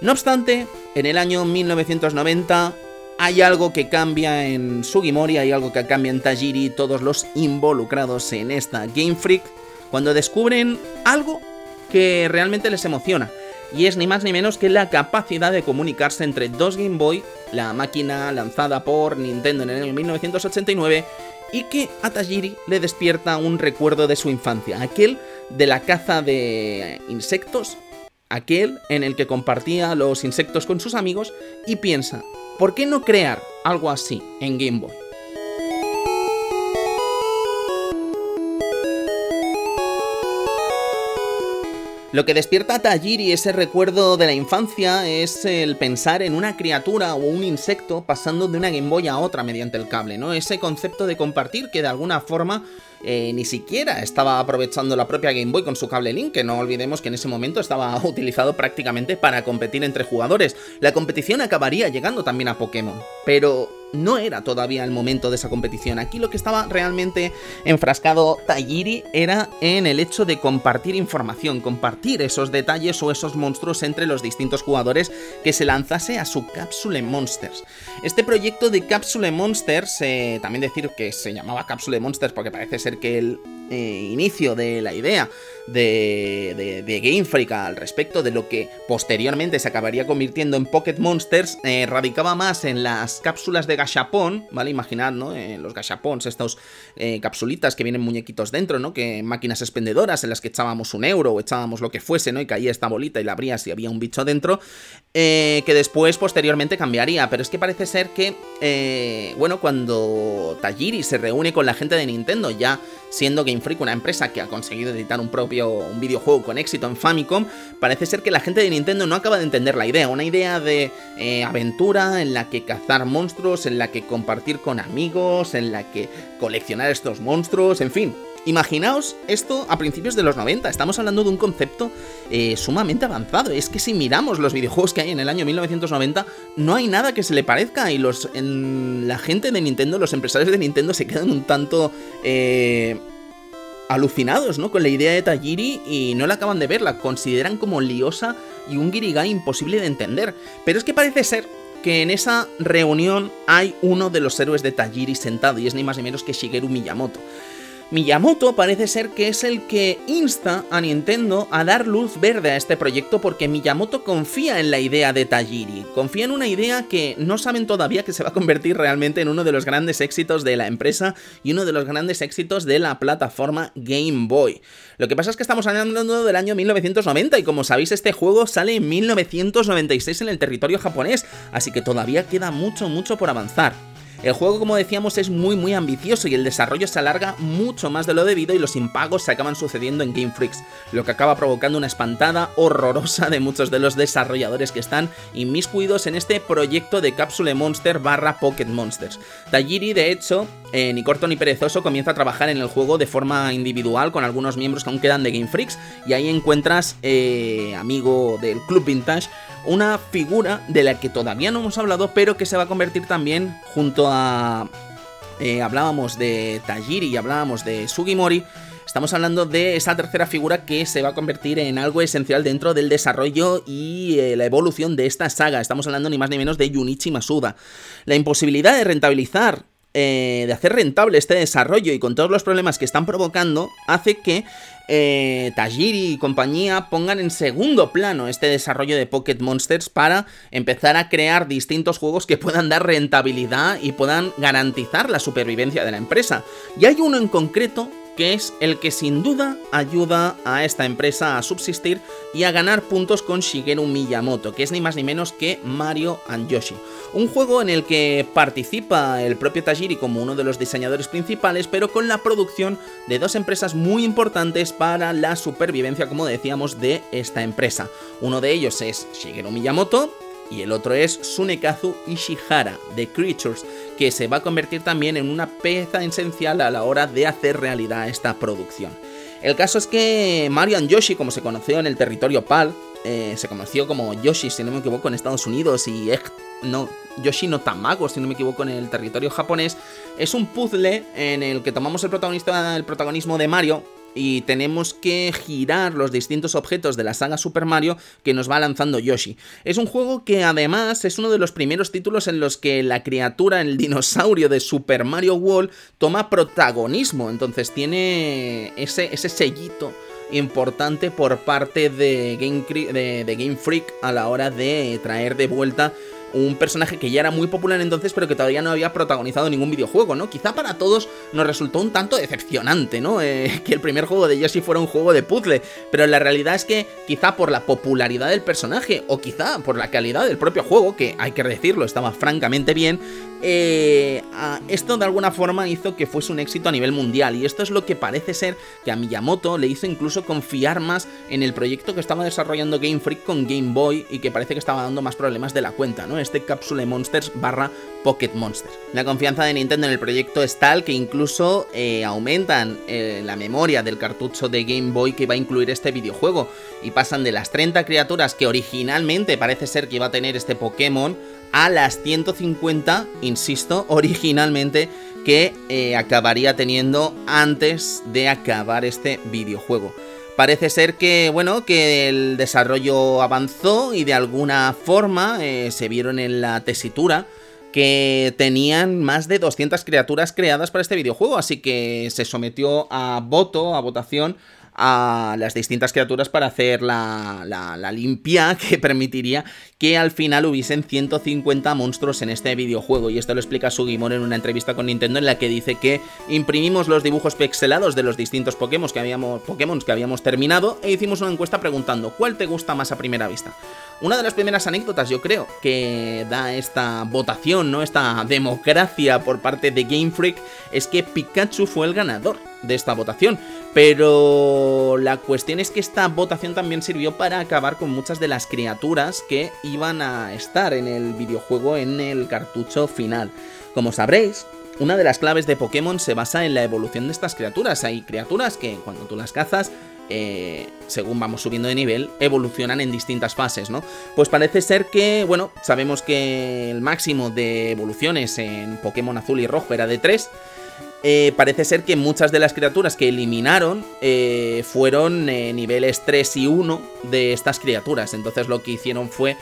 No obstante, en el año 1990 hay algo que cambia en Sugimori, hay algo que cambia en Tajiri, todos los involucrados en esta Game Freak, cuando descubren algo que realmente les emociona. Y es ni más ni menos que la capacidad de comunicarse entre dos Game Boy, la máquina lanzada por Nintendo en el año 1989, y que a Tajiri le despierta un recuerdo de su infancia, aquel de la caza de insectos, aquel en el que compartía los insectos con sus amigos y piensa, ¿Por qué no crear algo así en Game Boy? Lo que despierta a Tajiri ese recuerdo de la infancia es el pensar en una criatura o un insecto pasando de una Game Boy a otra mediante el cable, ¿no? Ese concepto de compartir que de alguna forma eh, ni siquiera estaba aprovechando la propia Game Boy con su cable Link, que no olvidemos que en ese momento estaba utilizado prácticamente para competir entre jugadores. La competición acabaría llegando también a Pokémon, pero no era todavía el momento de esa competición. Aquí lo que estaba realmente enfrascado Tajiri era en el hecho de compartir información, compartir esos detalles o esos monstruos entre los distintos jugadores que se lanzase a su Capsule Monsters. Este proyecto de Capsule Monsters, eh, también decir que se llamaba Capsule Monsters porque parece ser que el eh, inicio de la idea de, Game Freak al respecto de lo que posteriormente se acabaría convirtiendo en Pocket Monsters eh, radicaba más en las cápsulas de gachapón, ¿vale? Imaginad, ¿no? Eh, los gachapons, estos eh, capsulitas que vienen muñequitos dentro, ¿no? Que máquinas expendedoras en las que echábamos un euro o echábamos lo que fuese, ¿no? Y caía esta bolita y la abrías y había un bicho dentro, que después, posteriormente, cambiaría. Pero es que parece ser que, bueno, cuando Tajiri se reúne con la gente de Nintendo, ya siendo Game Freak una empresa que ha conseguido editar un propio un videojuego con éxito en Famicom, parece ser que la gente de Nintendo no acaba de entender la idea, una idea de eh, aventura en la que cazar monstruos, en la que compartir con amigos, en la que coleccionar estos monstruos, en fin. Imaginaos esto a principios de los 90, estamos hablando de un concepto eh, sumamente avanzado. Es que si miramos los videojuegos que hay en el año 1990, no hay nada que se le parezca y los, en, la gente de Nintendo, los empresarios de Nintendo se quedan un tanto... Eh, alucinados, ¿no? Con la idea de Tajiri y no la acaban de ver, la consideran como liosa y un guirigay imposible de entender. Pero es que parece ser que en esa reunión hay uno de los héroes de Tajiri sentado y es ni más ni menos que Shigeru Miyamoto. Miyamoto parece ser que es el que insta a Nintendo a dar luz verde a este proyecto porque Miyamoto confía en la idea de Tajiri, confía en una idea que no saben todavía que se va a convertir realmente en uno de los grandes éxitos de la empresa y uno de los grandes éxitos de la plataforma Game Boy. Lo que pasa es que estamos hablando del año 1990 y como sabéis este juego sale en 1996 en el territorio japonés, así que todavía queda mucho mucho por avanzar. El juego, como decíamos, es muy muy ambicioso y el desarrollo se alarga mucho más de lo debido y los impagos se acaban sucediendo en Game Freaks, lo que acaba provocando una espantada horrorosa de muchos de los desarrolladores que están inmiscuidos en este proyecto de Capsule Monster barra Pocket Monsters. Tajiri, de hecho, eh, ni corto ni perezoso, comienza a trabajar en el juego de forma individual con algunos miembros que aún quedan de Game Freaks y ahí encuentras, eh, amigo del Club Vintage, una figura de la que todavía no hemos hablado, pero que se va a convertir también junto a... Eh, hablábamos de Tajiri y hablábamos de Sugimori, Estamos hablando de esa tercera figura que se va a convertir en algo esencial dentro del desarrollo y eh, la evolución de esta saga. Estamos hablando ni más ni menos de Junichi Masuda. La imposibilidad de rentabilizar eh, de hacer rentable este desarrollo y con todos los problemas que están provocando, hace que eh, Tajiri y compañía pongan en segundo plano este desarrollo de Pocket Monsters para empezar a crear distintos juegos que puedan dar rentabilidad y puedan garantizar la supervivencia de la empresa. Y hay uno en concreto que es el que sin duda ayuda a esta empresa a subsistir y a ganar puntos con Shigeru Miyamoto, que es ni más ni menos que Mario and Yoshi. Un juego en el que participa el propio Tajiri como uno de los diseñadores principales, pero con la producción de dos empresas muy importantes para la supervivencia, como decíamos, de esta empresa. Uno de ellos es Shigeru Miyamoto, y el otro es Sunekazu Ishihara de Creatures, que se va a convertir también en una pieza esencial a la hora de hacer realidad esta producción. El caso es que Mario Yoshi, como se conoció en el territorio PAL, eh, se conoció como Yoshi, si no me equivoco, en Estados Unidos y no, Yoshi no Tamago, si no me equivoco, en el territorio japonés, es un puzzle en el que tomamos el, el protagonismo de Mario y tenemos que girar los distintos objetos de la saga Super Mario que nos va lanzando Yoshi. Es un juego que además es uno de los primeros títulos en los que la criatura, el dinosaurio de Super Mario World, toma protagonismo, entonces tiene ese, ese sellito importante por parte de Game, de Game Freak a la hora de traer de vuelta un personaje que ya era muy popular entonces, pero que todavía no había protagonizado ningún videojuego, ¿no? Quizá para todos nos resultó un tanto decepcionante, ¿no? Eh, que el primer juego de Yoshi fuera un juego de puzzle, pero la realidad es que quizá por la popularidad del personaje, o quizá por la calidad del propio juego, que hay que decirlo, estaba francamente bien, eh, esto de alguna forma hizo que fuese un éxito a nivel mundial, y esto es lo que parece ser que a Miyamoto le hizo incluso confiar más en el proyecto que estaba desarrollando Game Freak con Game Boy, y que parece que estaba dando más problemas de la cuenta, ¿no? Este Capsule Monsters barra Pocket Monsters. La confianza de Nintendo en el proyecto es tal que incluso eh, aumentan eh, la memoria del cartucho de Game Boy que va a incluir este videojuego y pasan de las 30 criaturas que originalmente parece ser que iba a tener este Pokémon a las 150, insisto, originalmente que eh, acabaría teniendo antes de acabar este videojuego. Parece ser que, bueno, que el desarrollo avanzó y de alguna forma eh, se vieron en la tesitura que tenían más de 200 criaturas creadas para este videojuego, así que se sometió a voto, a votación, a las distintas criaturas para hacer la, la, limpia que permitiría que al final hubiesen 150 monstruos en este videojuego. Y esto lo explica Sugimon en una entrevista con Nintendo en la que dice que imprimimos los dibujos pixelados de los distintos Pokémon que habíamos, Pokémon que habíamos terminado e hicimos una encuesta preguntando ¿cuál te gusta más a primera vista? Una de las primeras anécdotas, yo creo, que da esta votación, ¿no? Esta democracia por parte de Game Freak es que Pikachu fue el ganador de esta votación. Pero la cuestión es que esta votación también sirvió para acabar con muchas de las criaturas que iban a estar en el videojuego en el cartucho final. Como sabréis, una de las claves de Pokémon se basa en la evolución de estas criaturas. Hay criaturas que cuando tú las cazas eh, según vamos subiendo de nivel, evolucionan en distintas fases, ¿no? Pues parece ser que, bueno, sabemos que el máximo de evoluciones en Pokémon Azul y Rojo era de 3. Eh, parece ser que muchas de las criaturas que eliminaron eh, fueron niveles 3 y 1 de estas criaturas. Entonces lo que hicieron fue,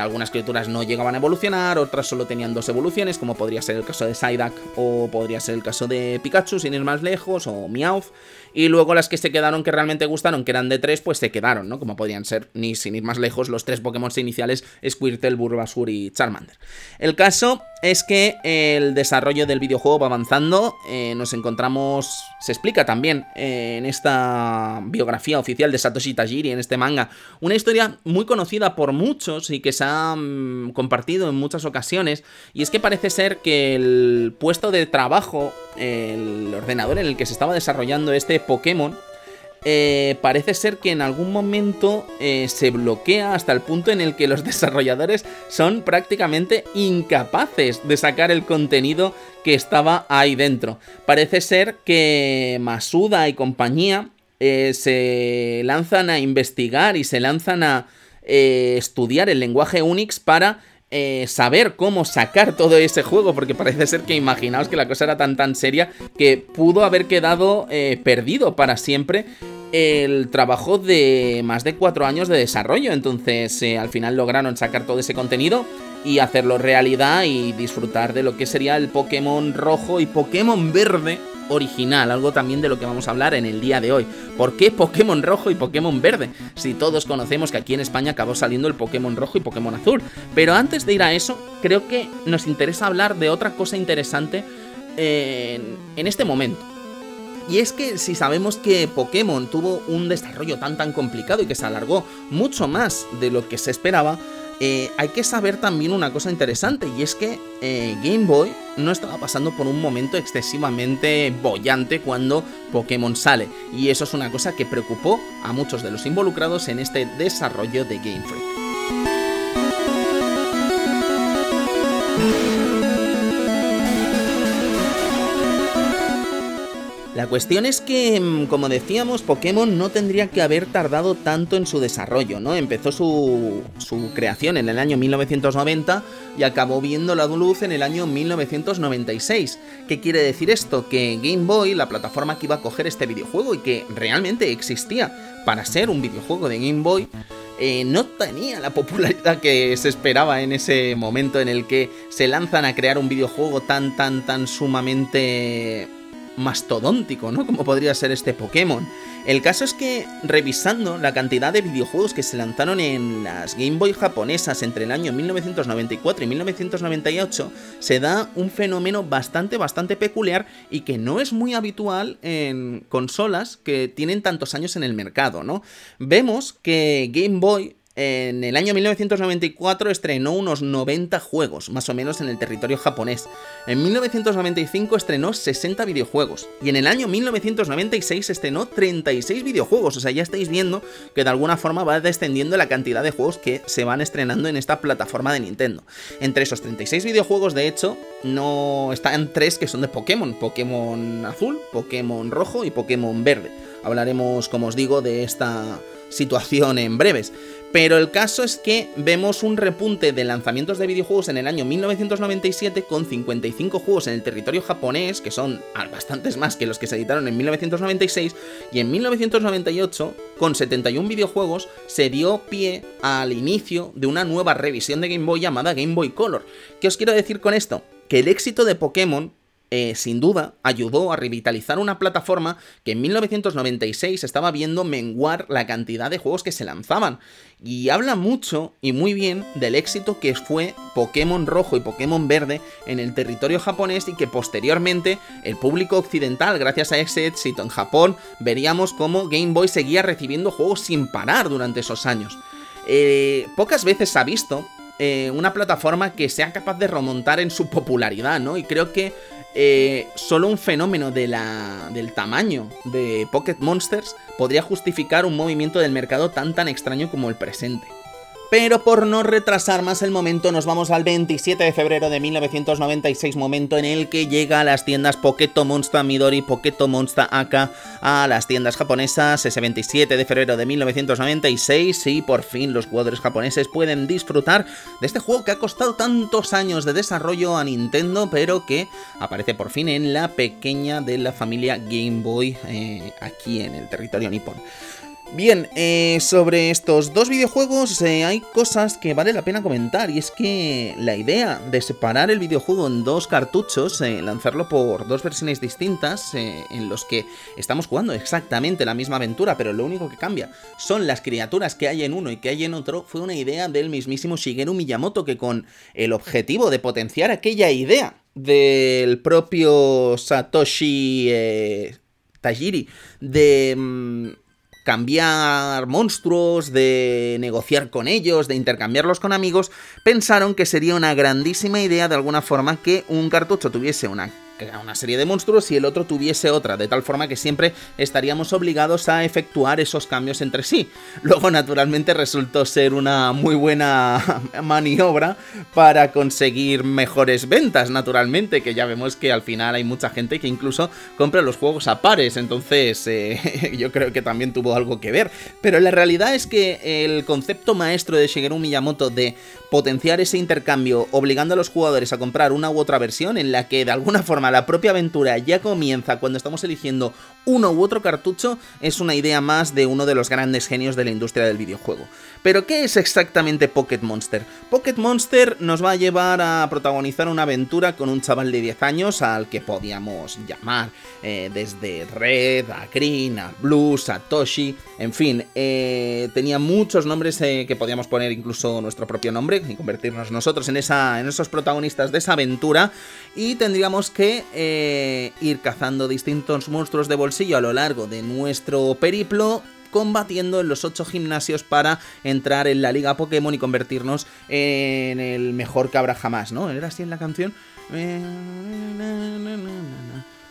algunas criaturas no llegaban a evolucionar, otras solo tenían dos evoluciones, como podría ser el caso de Psyduck o podría ser el caso de Pikachu, sin ir más lejos, o Meowth. Y luego las que se quedaron que realmente gustaron, que eran de tres, pues se quedaron, ¿no? Como podían ser, ni sin ir más lejos, los tres Pokémon iniciales, Squirtle, Bulbasaur y Charmander. El caso es que el desarrollo del videojuego va avanzando, eh, nos encontramos, se explica también eh, en esta biografía oficial de Satoshi Tajiri, en este manga, una historia muy conocida por muchos y que se ha mm, compartido en muchas ocasiones, y es que parece ser que el puesto de trabajo, el ordenador en el que se estaba desarrollando este Pokémon, eh, parece ser que en algún momento eh, se bloquea hasta el punto en el que los desarrolladores son prácticamente incapaces de sacar el contenido que estaba ahí dentro. Parece ser que Masuda y compañía eh, se lanzan a investigar y se lanzan a estudiar el lenguaje Unix para eh, saber cómo sacar todo ese juego, porque parece ser que imaginaos que la cosa era tan tan seria que pudo haber quedado eh, perdido para siempre el trabajo de más de cuatro años de desarrollo. Entonces, eh, al final lograron sacar todo ese contenido y hacerlo realidad y disfrutar de lo que sería el Pokémon rojo y Pokémon verde original, algo también de lo que vamos a hablar en el día de hoy. ¿Por qué Pokémon rojo y Pokémon verde? Si todos conocemos que aquí en España acabó saliendo el Pokémon rojo y Pokémon azul. Pero antes de ir a eso, creo que nos interesa hablar de otra cosa interesante en, en este momento. Y es que si sabemos que Pokémon tuvo un desarrollo tan tan complicado y que se alargó mucho más de lo que se esperaba, eh, hay que saber también una cosa interesante y es que eh, Game Boy no estaba pasando por un momento excesivamente bollante cuando Pokémon sale y eso es una cosa que preocupó a muchos de los involucrados en este desarrollo de Game Freak. La cuestión es que, mm, como decíamos, Pokémon no tendría que haber tardado tanto en su desarrollo, ¿no? Empezó su, su creación en el año 1990 y acabó viendo la luz en el año 1996. ¿Qué quiere decir esto? Que Game Boy, la plataforma que iba a coger este videojuego y que realmente existía para ser un videojuego de Game Boy, eh, no tenía la popularidad que se esperaba en ese momento en el que se lanzan a crear un videojuego tan, tan, tan sumamente mastodóntico, ¿no? Como podría ser este Pokémon. El caso es que, revisando la cantidad de videojuegos que se lanzaron en las Game Boy japonesas entre el año 1994 y 1998, se da un fenómeno bastante, bastante peculiar y que no es muy habitual en consolas que tienen tantos años en el mercado, ¿no? Vemos que Game Boy en el año 1994 estrenó unos 90 juegos, más o menos en el territorio japonés. En 1995 estrenó 60 videojuegos. Y en el año 1996 estrenó 36 videojuegos. O sea, ya estáis viendo que de alguna forma va descendiendo la cantidad de juegos que se van estrenando en esta plataforma de Nintendo. Entre esos 36 videojuegos, de hecho, no están tres que son de Pokémon. Pokémon azul, Pokémon rojo y Pokémon verde. Hablaremos, como os digo, de esta situación en breves. Pero el caso es que vemos un repunte de lanzamientos de videojuegos en el año 1997 con 55 juegos en el territorio japonés, que son bastantes más que los que se editaron en 1996, y en 1998, con 71 videojuegos, se dio pie al inicio de una nueva revisión de Game Boy llamada Game Boy Color. ¿Qué os quiero decir con esto? Que el éxito de Pokémon eh, sin duda, ayudó a revitalizar una plataforma que en 1996 estaba viendo menguar la cantidad de juegos que se lanzaban. Y habla mucho y muy bien del éxito que fue Pokémon Rojo y Pokémon Verde en el territorio japonés y que posteriormente el público occidental, gracias a ese éxito en Japón, veríamos cómo Game Boy seguía recibiendo juegos sin parar durante esos años. Eh, pocas veces se ha visto eh, una plataforma que sea capaz de remontar en su popularidad, ¿no? Y creo que eh, solo un fenómeno del tamaño de Pocket Monsters podría justificar un movimiento del mercado tan tan extraño como el presente. Pero por no retrasar más el momento, nos vamos al 27 de febrero de 1996, momento en el que llega a las tiendas Poketo Monster Midori, Poketo Monster Aka, a las tiendas japonesas, ese 27 de febrero de 1996, y por fin los jugadores japoneses pueden disfrutar de este juego que ha costado tantos años de desarrollo a Nintendo, pero que aparece por fin en la pequeña de la familia Game Boy eh, aquí en el territorio nipón. Bien, eh, sobre estos dos videojuegos eh, hay cosas que vale la pena comentar y es que la idea de separar el videojuego en dos cartuchos, eh, lanzarlo por dos versiones distintas en los que estamos jugando exactamente la misma aventura, pero lo único que cambia son las criaturas que hay en uno y que hay en otro, fue una idea del mismísimo Shigeru Miyamoto que con el objetivo de potenciar aquella idea del propio Satoshi Tajiri de... Mm, cambiar monstruos, de negociar con ellos, de intercambiarlos con amigos, pensaron que sería una grandísima idea de alguna forma que un cartucho tuviese una una serie de monstruos y el otro tuviese otra, de tal forma que siempre estaríamos obligados a efectuar esos cambios entre sí. Luego, naturalmente, resultó ser una muy buena maniobra para conseguir mejores ventas, naturalmente, que ya vemos que al final hay mucha gente que incluso compra los juegos a pares, entonces eh, yo creo que también tuvo algo que ver. Pero la realidad es que el concepto maestro de Shigeru Miyamoto de potenciar ese intercambio obligando a los jugadores a comprar una u otra versión en la que de alguna forma la propia aventura ya comienza cuando estamos eligiendo uno u otro cartucho, es una idea más de uno de los grandes genios de la industria del videojuego. Pero, ¿qué es exactamente Pocket Monster? Pocket Monster nos va a llevar a protagonizar una aventura con un chaval de 10 años al que podíamos llamar eh, desde Red, a Green, a Blue, Satoshi, en fin, eh, tenía muchos nombres eh, que podíamos poner incluso nuestro propio nombre y convertirnos nosotros en, esa, en esos protagonistas de esa aventura y tendríamos que ir cazando distintos monstruos de bolsillo a lo largo de nuestro periplo combatiendo en los ocho gimnasios para entrar en la liga Pokémon y convertirnos en el mejor cabra jamás, ¿no? ¿Era así en la canción?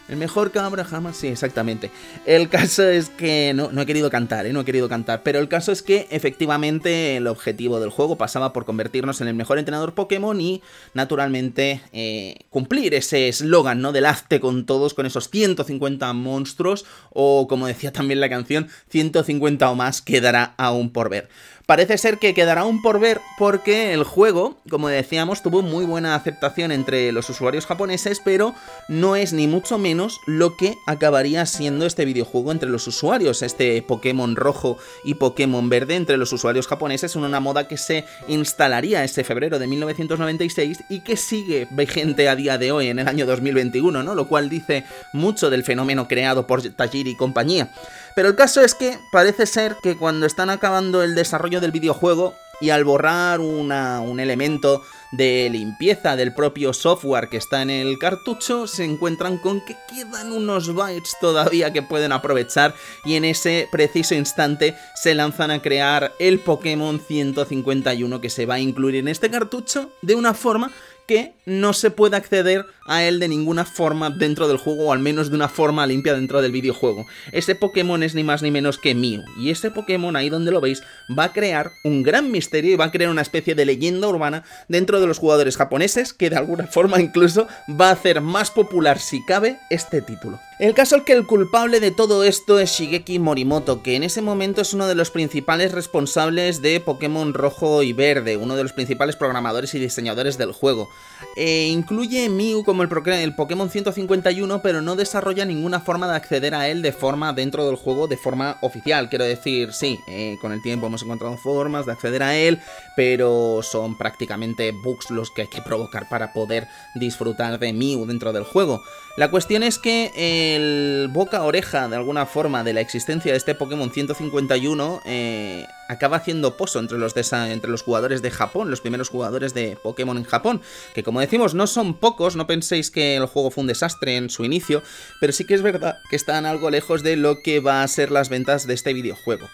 El mejor cabra jamás. Sí, exactamente. El caso es que. No, no he querido cantar, ¿eh? No he querido cantar. Pero el caso es que efectivamente el objetivo del juego pasaba por convertirnos en el mejor entrenador Pokémon y, naturalmente, eh, cumplir ese eslogan, ¿no? Del hazte con todos, con esos 150 monstruos. O, como decía también la canción, 150 o más quedará aún por ver. Parece ser que quedará aún por ver porque el juego, como decíamos, tuvo muy buena aceptación entre los usuarios japoneses, pero no es ni mucho menos lo que acabaría siendo este videojuego entre los usuarios, este Pokémon rojo y Pokémon verde entre los usuarios japoneses, una moda que se instalaría ese febrero de 1996 y que sigue vigente a día de hoy, en el año 2021, ¿no? Lo cual dice mucho del fenómeno creado por Tajiri y compañía. Pero el caso es que parece ser que cuando están acabando el desarrollo del videojuego y al borrar un elemento de limpieza del propio software que está en el cartucho, se encuentran con que quedan unos bytes todavía que pueden aprovechar y en ese preciso instante se lanzan a crear el Pokémon 151 que se va a incluir en este cartucho de una forma que no se puede acceder a él de ninguna forma dentro del juego, o al menos de una forma limpia dentro del videojuego. Ese Pokémon es ni más ni menos que Mew, y ese Pokémon, ahí donde lo veis, va a crear un gran misterio y va a crear una especie de leyenda urbana dentro de los jugadores japoneses, que de alguna forma incluso va a hacer más popular, si cabe, este título. El caso es que el culpable de todo esto es Shigeki Morimoto, que en ese momento es uno de los principales responsables de Pokémon Rojo y Verde, uno de los principales programadores y diseñadores del juego. E incluye Mew como el, el, Pokémon 151, pero no desarrolla ninguna forma de acceder a él de forma dentro del juego, de forma oficial. Quiero decir, sí, eh, con el tiempo hemos encontrado formas de acceder a él, pero son prácticamente bugs los que hay que provocar para poder disfrutar de Mew dentro del juego. La cuestión es que el boca oreja de alguna forma de la existencia de este Pokémon 151 eh, acaba haciendo pozo entre los, entre los jugadores de Japón, los primeros jugadores de Pokémon en Japón, que como decimos no son pocos, no penséis que el juego fue un desastre en su inicio, pero sí que es verdad que están algo lejos de lo que va a ser las ventas de este videojuego.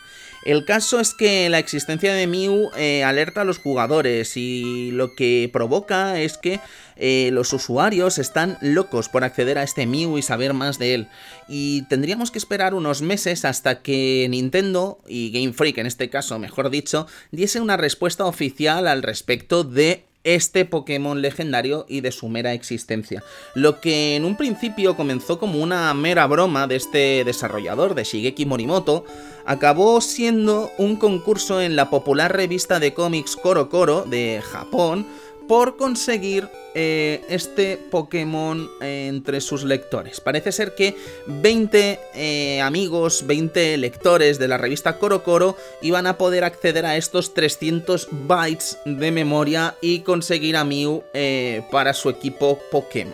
El caso es que la existencia de Mew eh, alerta a los jugadores y lo que provoca es que eh, los usuarios están locos por acceder a este Mew y saber más de él. Y tendríamos que esperar unos meses hasta que Nintendo y Game Freak, en este caso mejor dicho, diese una respuesta oficial al respecto de este Pokémon legendario y de su mera existencia. Lo que en un principio comenzó como una mera broma de este desarrollador, de Shigeki Morimoto, acabó siendo un concurso en la popular revista de cómics Koro Koro de Japón, por conseguir eh, este Pokémon entre sus lectores. Parece ser que 20 eh, amigos, 20 lectores de la revista Coro Coro iban a poder acceder a estos 300 bytes de memoria y conseguir a Mew eh, para su equipo Pokémon.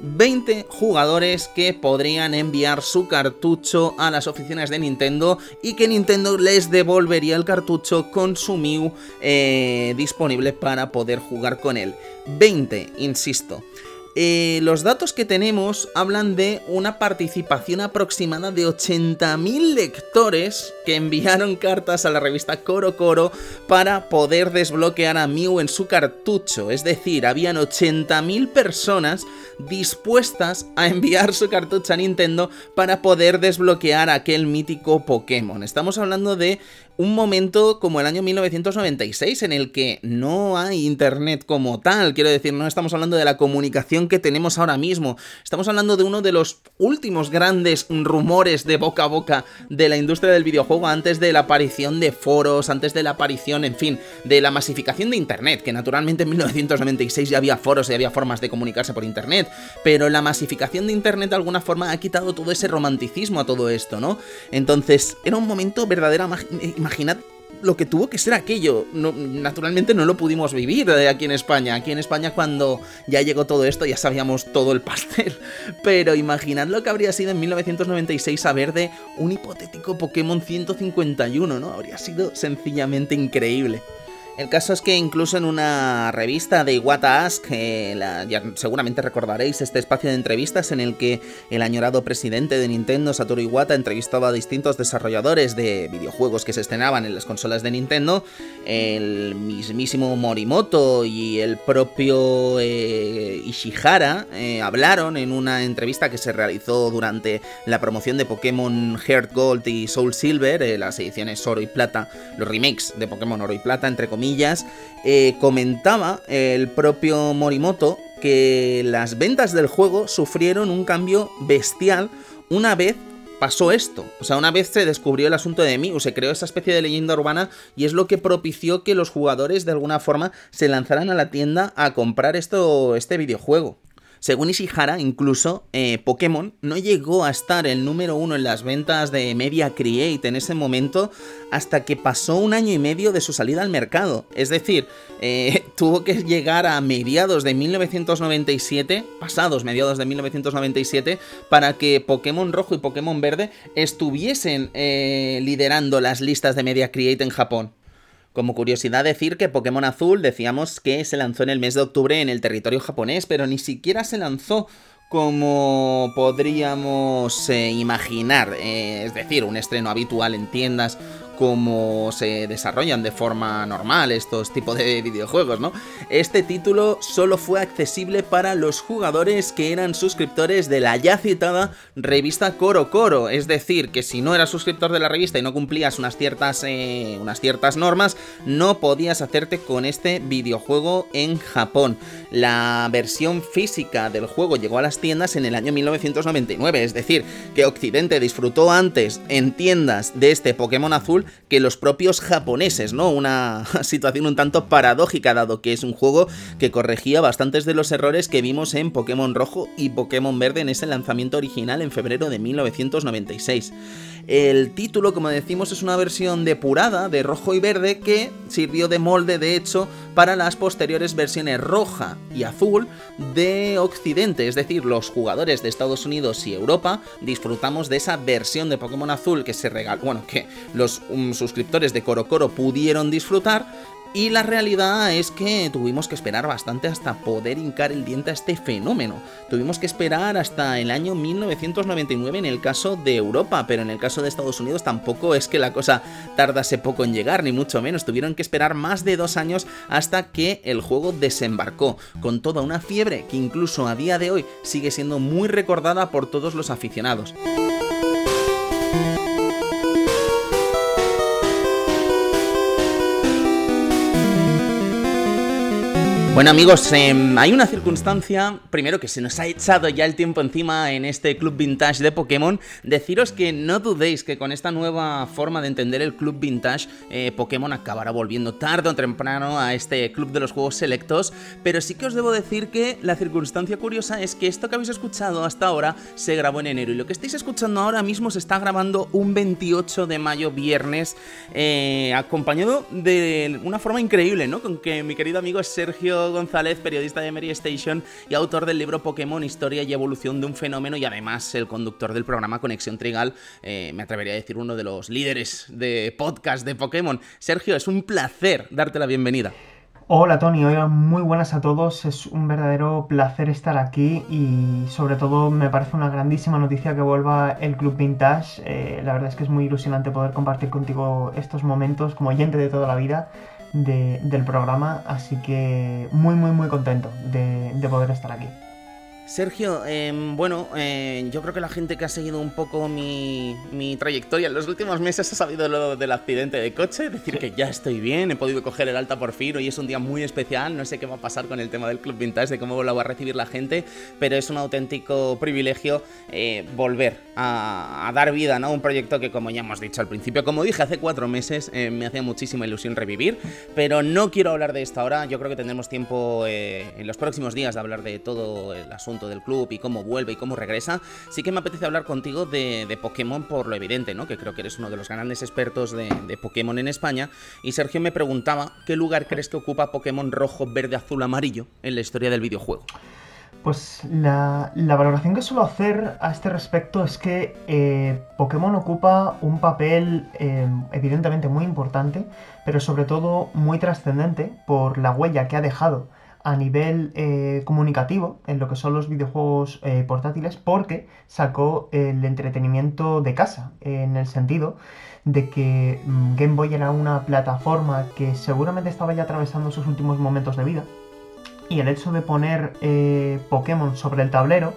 20 jugadores que podrían enviar su cartucho a las oficinas de Nintendo y que Nintendo les devolvería el cartucho con su Mew eh, disponible para poder jugar con él. 20, insisto. Eh, los datos que tenemos hablan de una participación aproximada de 80.000 lectores que enviaron cartas a la revista Coro Coro para poder desbloquear a Mew en su cartucho. Es decir, habían 80.000 personas dispuestas a enviar su cartucho a Nintendo para poder desbloquear aquel mítico Pokémon. Estamos hablando de un momento como el año 1996 en el que no hay internet como tal, quiero decir, no estamos hablando de la comunicación que tenemos ahora mismo, estamos hablando de uno de los últimos grandes rumores de boca a boca de la industria del videojuego antes de la aparición de foros, antes de la aparición, en fin, de la masificación de internet, que naturalmente en 1996 ya había foros y había formas de comunicarse por internet, pero la masificación de internet de alguna forma ha quitado todo ese romanticismo a todo esto, ¿no? Entonces, era un momento verdaderamente imaginad lo que tuvo que ser aquello. naturalmente no lo pudimos vivir aquí en España. Aquí en España cuando ya llegó todo esto ya sabíamos todo el pastel. Pero imaginad lo que habría sido en 1996 saber de un hipotético Pokémon 151, ¿no? Habría sido sencillamente increíble. El caso es que incluso en una revista de Iwata Ask, ya seguramente recordaréis este espacio de entrevistas en el que el añorado presidente de Nintendo, Satoru Iwata, entrevistaba a distintos desarrolladores de videojuegos que se estrenaban en las consolas de Nintendo, el mismísimo Morimoto y el propio eh, Ishihara eh, hablaron en una entrevista que se realizó durante la promoción de Pokémon Heart Gold y Soul Silver, eh, las ediciones Oro y Plata, los remakes de Pokémon Oro y Plata, entre comillas, eh, comentaba el propio Morimoto que las ventas del juego sufrieron un cambio bestial una vez pasó esto. O sea, una vez se descubrió el asunto de Mew, se creó esa especie de leyenda urbana y es lo que propició que los jugadores de alguna forma se lanzaran a la tienda a comprar esto, este videojuego. Según Ishihara, incluso eh, Pokémon no llegó a estar el número uno en las ventas de Media Create en ese momento hasta que pasó un año y medio de su salida al mercado. Es decir, eh, tuvo que llegar a mediados de 1997, pasados mediados de 1997, para que Pokémon Rojo y Pokémon Verde estuviesen eh, liderando las listas de Media Create en Japón. Como curiosidad decir que Pokémon Azul decíamos que se lanzó en el mes de octubre en el territorio japonés, pero ni siquiera se lanzó como podríamos eh, imaginar, eh, es decir, un estreno habitual en tiendas cómo se desarrollan de forma normal estos tipos de videojuegos, ¿no? Este título solo fue accesible para los jugadores que eran suscriptores de la ya citada revista Coro Coro, es decir, que si no eras suscriptor de la revista y no cumplías unas ciertas, eh, unas ciertas normas, no podías hacerte con este videojuego en Japón. La versión física del juego llegó a las tiendas en el año 1999, es decir, que Occidente disfrutó antes en tiendas de este Pokémon azul que los propios japoneses, ¿no? Una situación un tanto paradójica, dado que es un juego que corregía bastantes de los errores que vimos en Pokémon Rojo y Pokémon Verde en ese lanzamiento original en febrero de 1996. El título, como decimos, es una versión depurada de rojo y verde que sirvió de molde, de hecho, para las posteriores versiones roja y azul de Occidente, es decir, los jugadores de Estados Unidos y Europa disfrutamos de esa versión de Pokémon azul que se regaló, bueno, que los um, suscriptores de Coro Coro pudieron disfrutar y la realidad es que tuvimos que esperar bastante hasta poder hincar el diente a este fenómeno. Tuvimos que esperar hasta el año 1999 en el caso de Europa, pero en el caso de Estados Unidos tampoco es que la cosa tardase poco en llegar, ni mucho menos. Tuvieron que esperar más de dos años hasta que el juego desembarcó, con toda una fiebre que incluso a día de hoy sigue siendo muy recordada por todos los aficionados. Bueno amigos, em, hay una circunstancia, primero que se nos ha echado ya el tiempo encima en este club vintage de Pokémon, deciros que no dudéis que con esta nueva forma de entender el club vintage, eh, Pokémon acabará volviendo tarde o temprano a este club de los juegos selectos, pero sí que os debo decir que la circunstancia curiosa es que esto que habéis escuchado hasta ahora se grabó en enero y lo que estáis escuchando ahora mismo se está grabando un 28 de mayo viernes, eh, acompañado de una forma increíble, ¿no? Con que mi querido amigo Sergio González, periodista de Mary Station y autor del libro Pokémon, Historia y Evolución de un Fenómeno y además el conductor del programa Conexión Trigal, eh, me atrevería a decir uno de los líderes de podcast de Pokémon. Sergio, es un placer darte la bienvenida. Hola Tony, muy buenas a todos, es un verdadero placer estar aquí y sobre todo me parece una grandísima noticia que vuelva el Club Vintage, eh, la verdad es que es muy ilusionante poder compartir contigo estos momentos como oyente de toda la vida del programa, así que muy, muy, muy contento de, de poder estar aquí. Sergio, em, bueno, eh, yo creo que la gente que ha seguido un poco mi, trayectoria en los últimos meses ha sabido lo del accidente de coche, decir que ya estoy bien, he podido coger el alta por fin, hoy es un día muy especial, no sé qué va a pasar con el tema del Club Vintage, de cómo lo va a recibir la gente, pero es un auténtico privilegio eh, volver a, dar vida ¿no? a un proyecto que, como ya hemos dicho al principio, como dije hace cuatro meses, eh, me hacía muchísima ilusión revivir, pero no quiero hablar de esto ahora, yo creo que tendremos tiempo en los próximos días de hablar de todo el asunto del club y cómo vuelve y cómo regresa, sí que me apetece hablar contigo de, Pokémon por lo evidente, ¿no? Que creo que eres uno de los grandes expertos de, Pokémon en España. Y Sergio me preguntaba, ¿qué lugar crees que ocupa Pokémon rojo, verde, azul, amarillo en la historia del videojuego? Pues la, valoración que suelo hacer a este respecto es que eh, Pokémon ocupa un papel eh, evidentemente muy importante, pero sobre todo muy trascendente por la huella que ha dejado a nivel eh, comunicativo en lo que son los videojuegos eh, portátiles porque sacó el entretenimiento de casa, en el sentido de que mm, Game Boy era una plataforma que seguramente estaba ya atravesando sus últimos momentos de vida y el hecho de poner eh, Pokémon sobre el tablero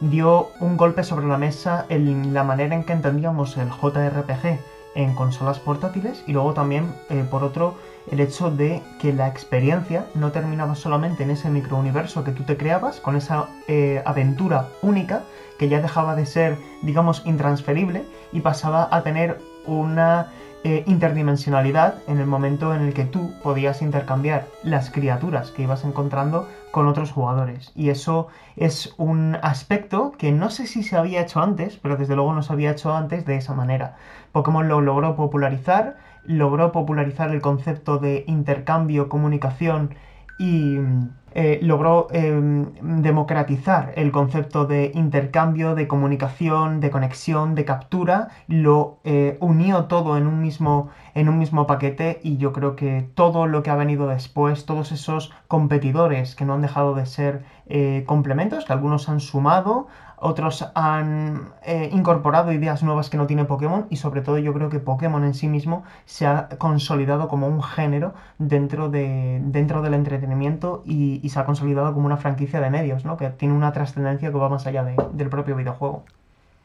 dio un golpe sobre la mesa en la manera en que entendíamos el JRPG en consolas portátiles y luego también por otro el hecho de que la experiencia no terminaba solamente en ese microuniverso que tú te creabas, con esa eh, aventura única, que ya dejaba de ser, digamos, intransferible y pasaba a tener una eh, interdimensionalidad en el momento en el que tú podías intercambiar las criaturas que ibas encontrando con otros jugadores. Y eso es un aspecto que no sé si se había hecho antes, pero desde luego no se había hecho antes de esa manera. Pokémon lo logró popularizar, logró popularizar el concepto de intercambio, comunicación y eh, logró em, democratizar el concepto de intercambio, de comunicación, de conexión, de captura, lo eh, unió todo en un, mismo, en un mismo paquete y yo creo que todo lo que ha venido después, todos esos competidores que no han dejado de ser eh, complementos, que algunos han sumado, otros han eh, incorporado ideas nuevas que no tiene Pokémon y sobre todo yo creo que Pokémon en sí mismo se ha consolidado como un género dentro, de, dentro del entretenimiento y, se ha consolidado como una franquicia de medios, ¿no? que tiene una trascendencia que va más allá del propio videojuego.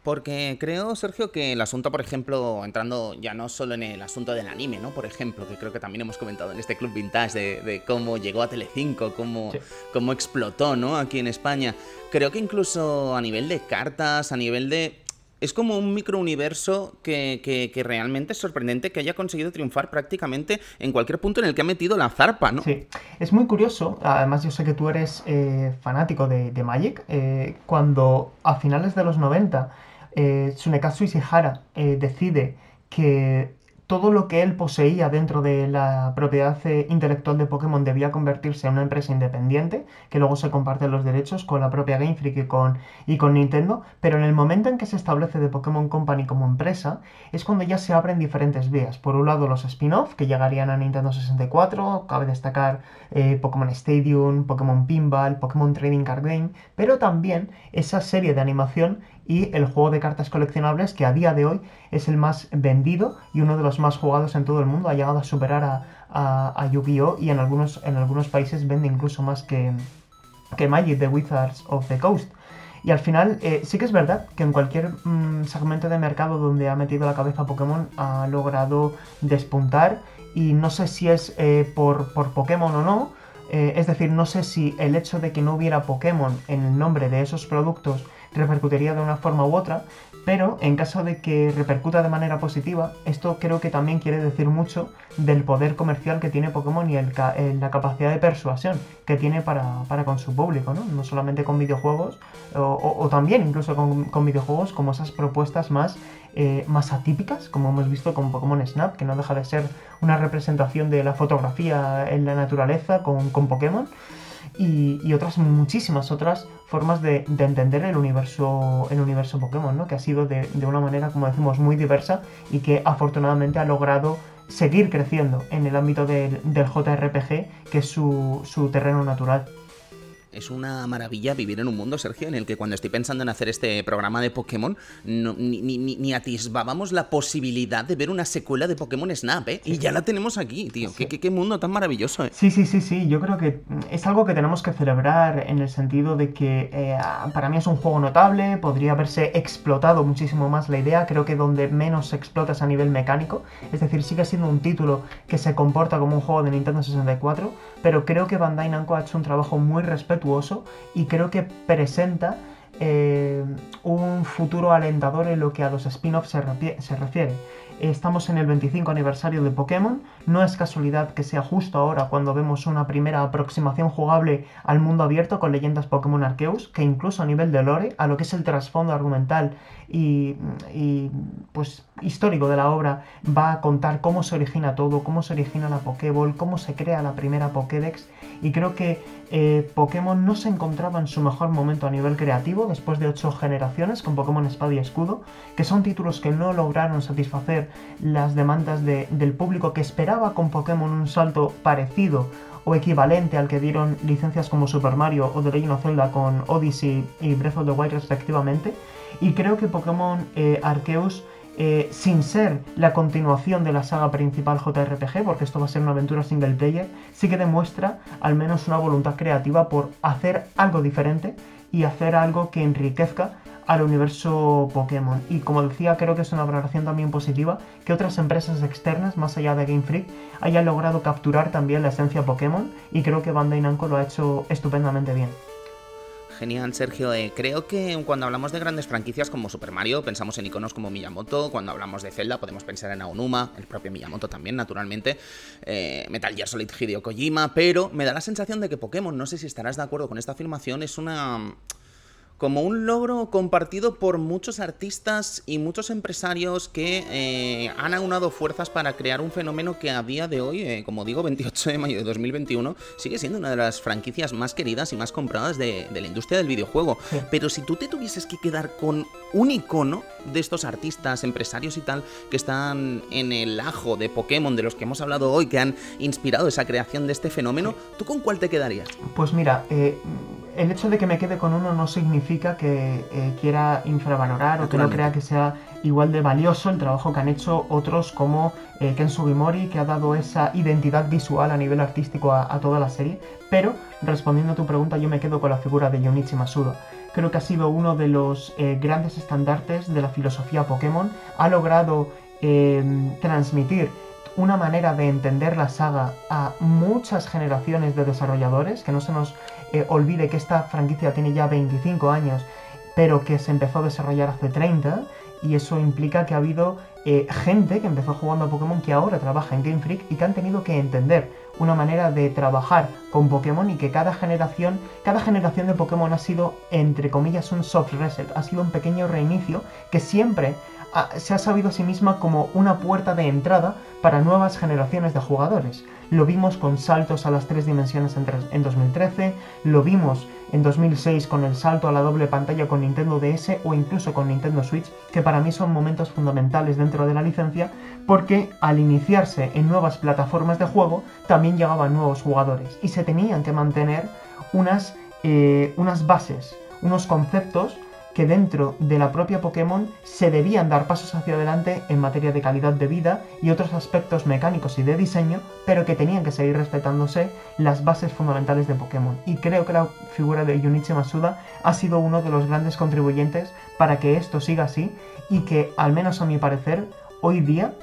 Porque creo, Sergio, que el asunto, por ejemplo, entrando ya no solo en el asunto del anime, ¿no? Por ejemplo, que creo que también hemos comentado en este Club Vintage de, cómo llegó a Telecinco, cómo, cómo explotó, ¿no? Aquí en España. Creo que incluso a nivel de cartas, a nivel de es como un microuniverso que, que, realmente es sorprendente que haya conseguido triunfar prácticamente en cualquier punto en el que ha metido la zarpa, ¿no? Sí, es muy curioso. Además, yo sé que tú eres eh, fanático de, Magic. Eh, cuando a finales de los 90 eh, Tsunekatsu Ishihara eh, decide que todo lo que él poseía dentro de la propiedad eh, intelectual de Pokémon debía convertirse en una empresa independiente, que luego se comparten los derechos con la propia Game Freak y con, y con Nintendo, pero en el momento en que se establece de Pokémon Company como empresa, es cuando ya se abren diferentes vías. Por un lado los spin-off, que llegarían a Nintendo 64, cabe destacar eh, Pokémon Stadium, Pokémon Pinball, Pokémon Trading Card Game, pero también esa serie de animación y el juego de cartas coleccionables que a día de hoy es el más vendido y uno de los más jugados en todo el mundo. Ha llegado a superar a, Yu-Gi-Oh! y en algunos, en algunos países vende incluso más que, que Magic, The Wizards of the Coast. Y al final, eh, sí que es verdad que en cualquier mm, segmento de mercado donde ha metido la cabeza Pokémon ha logrado despuntar. Y no sé si es eh, por, por, Pokémon o no. Eh, es decir, no sé si el hecho de que no hubiera Pokémon en el nombre de esos productos repercutiría de una forma u otra, pero en caso de que repercuta de manera positiva, esto creo que también quiere decir mucho del poder comercial que tiene Pokémon y el, la capacidad de persuasión que tiene para, con su público, ¿no? No solamente con videojuegos, o, también incluso con, videojuegos como esas propuestas más, eh, más atípicas, como hemos visto con Pokémon Snap, que no deja de ser una representación de la fotografía en la naturaleza con, con Pokémon y, otras muchísimas otras formas de, entender el universo, el universo Pokémon, ¿no? que ha sido de, una manera, como decimos, muy diversa y que afortunadamente ha logrado seguir creciendo en el ámbito del, JRPG, que es su terreno natural. Es una maravilla vivir en un mundo, Sergio, en el que cuando estoy pensando en hacer este programa de Pokémon, ni, ni, atisbábamos la posibilidad de ver una secuela de Pokémon Snap, ¿eh? Y ya la tenemos aquí, tío. ¿Qué, mundo tan maravilloso, ¿eh? Sí, sí, sí, sí. Yo creo que es algo que tenemos que celebrar en el sentido de que eh, para mí es un juego notable, podría haberse explotado muchísimo más la idea. Creo que donde menos se explota es a nivel mecánico. Es decir, sigue siendo un título que se comporta como un juego de Nintendo 64, pero creo que Bandai Namco ha hecho un trabajo muy respetuoso y creo que presenta eh, un futuro alentador en lo que a los spin-offs se, refiere. Estamos en el 25 aniversario de Pokémon, no es casualidad que sea justo ahora cuando vemos una primera aproximación jugable al mundo abierto con leyendas Pokémon Arceus, que incluso a nivel de lore, a lo que es el trasfondo argumental y, pues histórico de la obra, va a contar cómo se origina todo, cómo se origina la Pokéball, cómo se crea la primera Pokédex y creo que eh, Pokémon no se encontraba en su mejor momento a nivel creativo después de ocho generaciones con Pokémon Espada y Escudo, que son títulos que no lograron satisfacer las demandas del público que esperaba con Pokémon un salto parecido o equivalente al que dieron licencias como Super Mario o The Legend of Zelda con Odyssey y Breath of the Wild respectivamente. Y creo que Pokémon eh, Arceus eh, sin ser la continuación de la saga principal JRPG, porque esto va a ser una aventura single player, sí que demuestra al menos una voluntad creativa por hacer algo diferente y hacer algo que enriquezca al universo Pokémon. Y como decía, creo que es una valoración también positiva que otras empresas externas, más allá de Game Freak, hayan logrado capturar también la esencia Pokémon y creo que Bandai Namco lo ha hecho estupendamente bien. Genial, Sergio. Eh, creo que cuando hablamos de grandes franquicias como Super Mario, pensamos en iconos como Miyamoto. Cuando hablamos de Zelda, podemos pensar en Aonuma, el propio Miyamoto también, naturalmente. Eh, Metal Gear Solid Hideo Kojima. Pero me da la sensación de que Pokémon, no sé si estarás de acuerdo con esta afirmación, es una como un logro compartido por muchos artistas y muchos empresarios que eh, han aunado fuerzas para crear un fenómeno que a día de hoy, eh, como digo, 28 de mayo de 2021, sigue siendo una de las franquicias más queridas y más compradas de, la industria del videojuego. Pero si tú te tuvieses que quedar con un icono de estos artistas, empresarios y tal, que están en el ajo de Pokémon, de los que hemos hablado hoy, que han inspirado esa creación de este fenómeno, ¿tú con cuál te quedarías? Pues mira, eh el hecho de que me quede con uno no significa que eh, quiera infravalorar o que no crea que sea igual de valioso el trabajo que han hecho otros como eh, Ken Sugimori, que ha dado esa identidad visual a nivel artístico a, toda la serie. Pero, respondiendo a tu pregunta, yo me quedo con la figura de Yonichi Masuda. Creo que ha sido uno de los eh, grandes estandartes de la filosofía Pokémon. Ha logrado transmitir una manera de entender la saga a muchas generaciones de desarrolladores, que no se nos eh, olvide que esta franquicia tiene ya 25 años, pero que se empezó a desarrollar hace 30, y eso implica que ha habido eh, gente que empezó jugando a Pokémon que ahora trabaja en Game Freak y que han tenido que entender una manera de trabajar con Pokémon y que cada generación, cada generación de Pokémon ha sido, entre comillas, un soft reset, ha sido un pequeño reinicio que siempre se ha sabido a sí misma como una puerta de entrada para nuevas generaciones de jugadores. Lo vimos con saltos a las tres dimensiones en, 2013, lo vimos en 2006 con el salto a la doble pantalla con Nintendo DS o incluso con Nintendo Switch, que para mí son momentos fundamentales dentro de la licencia, porque al iniciarse en nuevas plataformas de juego también llegaban nuevos jugadores y se tenían que mantener unas, eh, unas bases, unos conceptos que dentro de la propia Pokémon se debían dar pasos hacia adelante en materia de calidad de vida y otros aspectos mecánicos y de diseño, pero que tenían que seguir respetándose las bases fundamentales de Pokémon. Y creo que la figura de Junichi Masuda ha sido uno de los grandes contribuyentes para que esto siga así y que, al menos a mi parecer, hoy día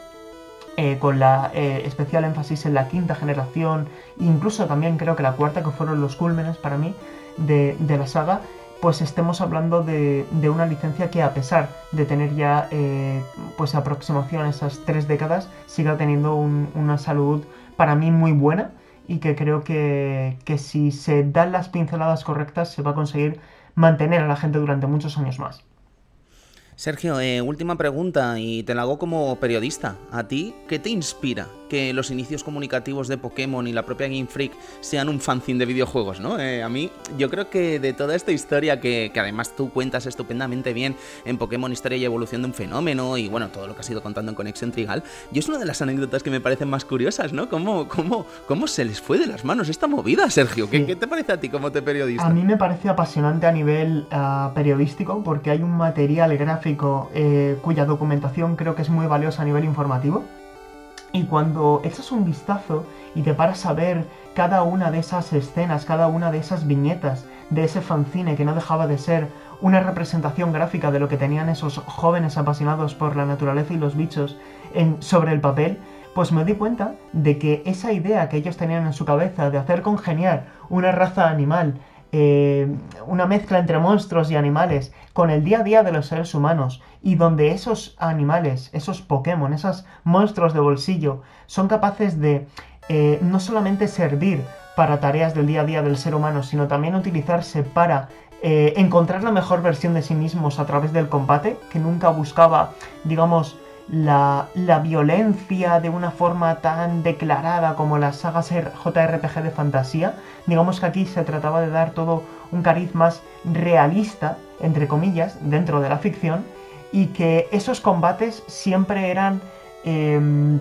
eh, con la eh, especial énfasis en la quinta generación, incluso también creo que la cuarta, que fueron los cúlmenes para mí de, de la saga, pues estemos hablando de, una licencia que a pesar de tener ya eh, pues aproximación a esas tres décadas, siga teniendo una salud para mí muy buena y que creo que, que si se dan las pinceladas correctas se va a conseguir mantener a la gente durante muchos años más. Sergio, eh, última pregunta y te la hago como periodista. ¿A ti qué te inspira que los inicios comunicativos de Pokémon y la propia Game Freak sean un fanzine de videojuegos, ¿no? Eh, a mí, yo creo que de toda esta historia que, además tú cuentas estupendamente bien en Pokémon Historia y Evolución de un Fenómeno y bueno, todo lo que has ido contando en Conexión Trigal, yo es una de las anécdotas que me parecen más curiosas, ¿no? ¿Cómo, cómo, cómo se les fue de las manos esta movida, Sergio? ¿Qué, ¿qué te parece a ti como te periodista? A mí me parece apasionante a nivel ah, periodístico porque hay un material gráfico eh, cuya documentación creo que es muy valiosa a nivel informativo. Y cuando echas un vistazo y te paras a ver cada una de esas escenas, cada una de esas viñetas de ese fanzine que no dejaba de ser una representación gráfica de lo que tenían esos jóvenes apasionados por la naturaleza y los bichos en, sobre el papel, pues me di cuenta de que esa idea que ellos tenían en su cabeza de hacer congeniar una raza animal eh, una mezcla entre monstruos y animales con el día a día de los seres humanos y donde esos animales, esos Pokémon, esos monstruos de bolsillo son capaces de eh, no solamente servir para tareas del día a día del ser humano, sino también utilizarse para eh, encontrar la mejor versión de sí mismos a través del combate, que nunca buscaba, digamos, la, violencia de una forma tan declarada como las sagas JRPG de fantasía. Digamos que aquí se trataba de dar todo un cariz más realista, entre comillas, dentro de la ficción, y que esos combates siempre eran em,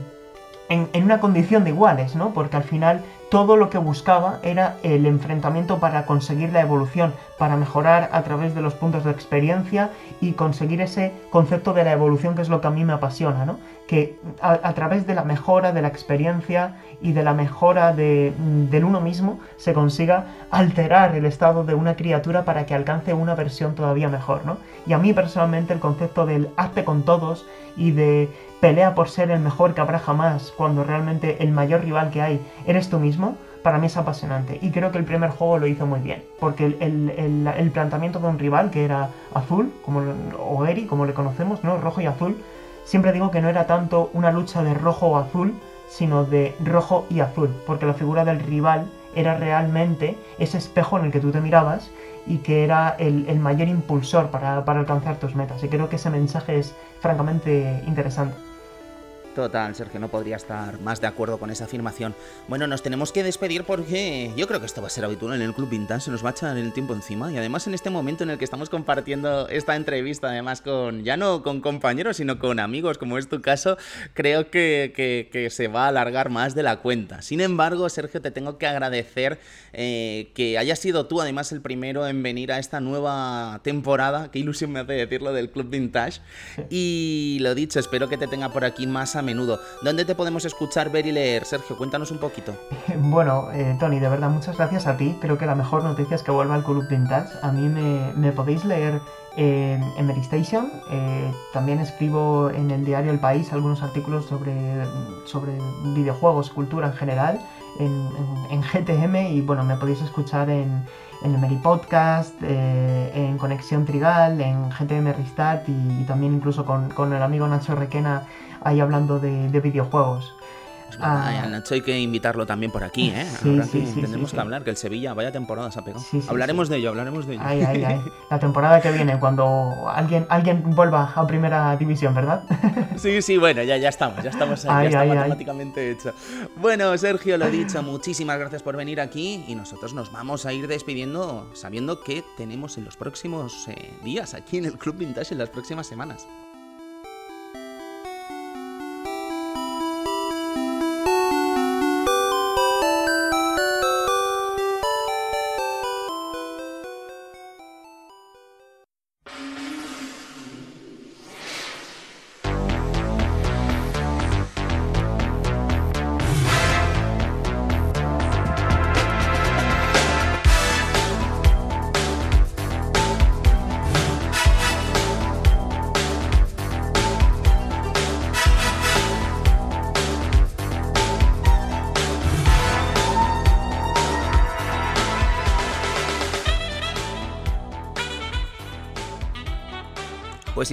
en, una condición de iguales, ¿no? Porque al final todo lo que buscaba era el enfrentamiento para conseguir la evolución, para mejorar a través de los puntos de experiencia y conseguir ese concepto de la evolución que es lo que a mí me apasiona, ¿no? Que a, través de la mejora de la experiencia y de la mejora de, del uno mismo se consiga alterar el estado de una criatura para que alcance una versión todavía mejor, ¿no? Y a mí personalmente el concepto del arte con todos y de pelea por ser el mejor que habrá jamás, cuando realmente el mayor rival que hay eres tú mismo, para mí es apasionante. Y creo que el primer juego lo hizo muy bien, porque el, planteamiento de un rival que era azul, como, o Eri, como le conocemos, ¿no? Rojo y azul, siempre digo que no era tanto una lucha de rojo o azul, sino de rojo y azul, porque la figura del rival era realmente ese espejo en el que tú te mirabas y que era el, mayor impulsor para, para alcanzar tus metas. Y creo que ese mensaje es francamente interesante. Total, Sergio, no podría estar más de acuerdo con esa afirmación. Bueno, nos tenemos que despedir porque yo creo que esto va a ser habitual en el Club Vintage, se nos va a echar el tiempo encima y además en este momento en el que estamos compartiendo esta entrevista, además con, ya no con compañeros, sino con amigos, como es tu caso, creo que, que, se va a alargar más de la cuenta. Sin embargo, Sergio, te tengo que agradecer eh, que hayas sido tú además el primero en venir a esta nueva temporada, qué ilusión me hace decirlo, del Club Vintage. Y lo dicho, espero que te tenga por aquí más a menudo. ¿Dónde te podemos escuchar, ver y leer? Sergio, cuéntanos un poquito. Bueno, eh, Tony, de verdad, muchas gracias a ti. Creo que la mejor noticia es que vuelva al Club Vintage. A mí me, podéis leer en, en Medistation. Eh, también escribo en el diario El País algunos artículos sobre, sobre videojuegos, cultura en general, en, GTM. Y bueno, me podéis escuchar en, en el Meri Podcast, eh, en Conexión Trigal, en GTM Restart y, también incluso con, con, el amigo Nacho Requena ahí hablando de, videojuegos. Pues ah. Nacho hay que invitarlo también por aquí, ¿eh? Sí, sí, sí, tendremos que hablar, que el Sevilla, vaya temporada se ha pegado. hablaremos de ello, hablaremos de ello. Ay, ay, ay. La temporada que viene, cuando alguien, alguien vuelva a primera división, ¿verdad? Sí, sí, bueno, ya, ya estamos, ya estamos ahí, ya está matemáticamente hecho. Bueno, Sergio, lo dicho, muchísimas gracias por venir aquí y nosotros nos vamos a ir despidiendo sabiendo que tenemos en los próximos eh, días aquí en el Club Vintage en las próximas semanas.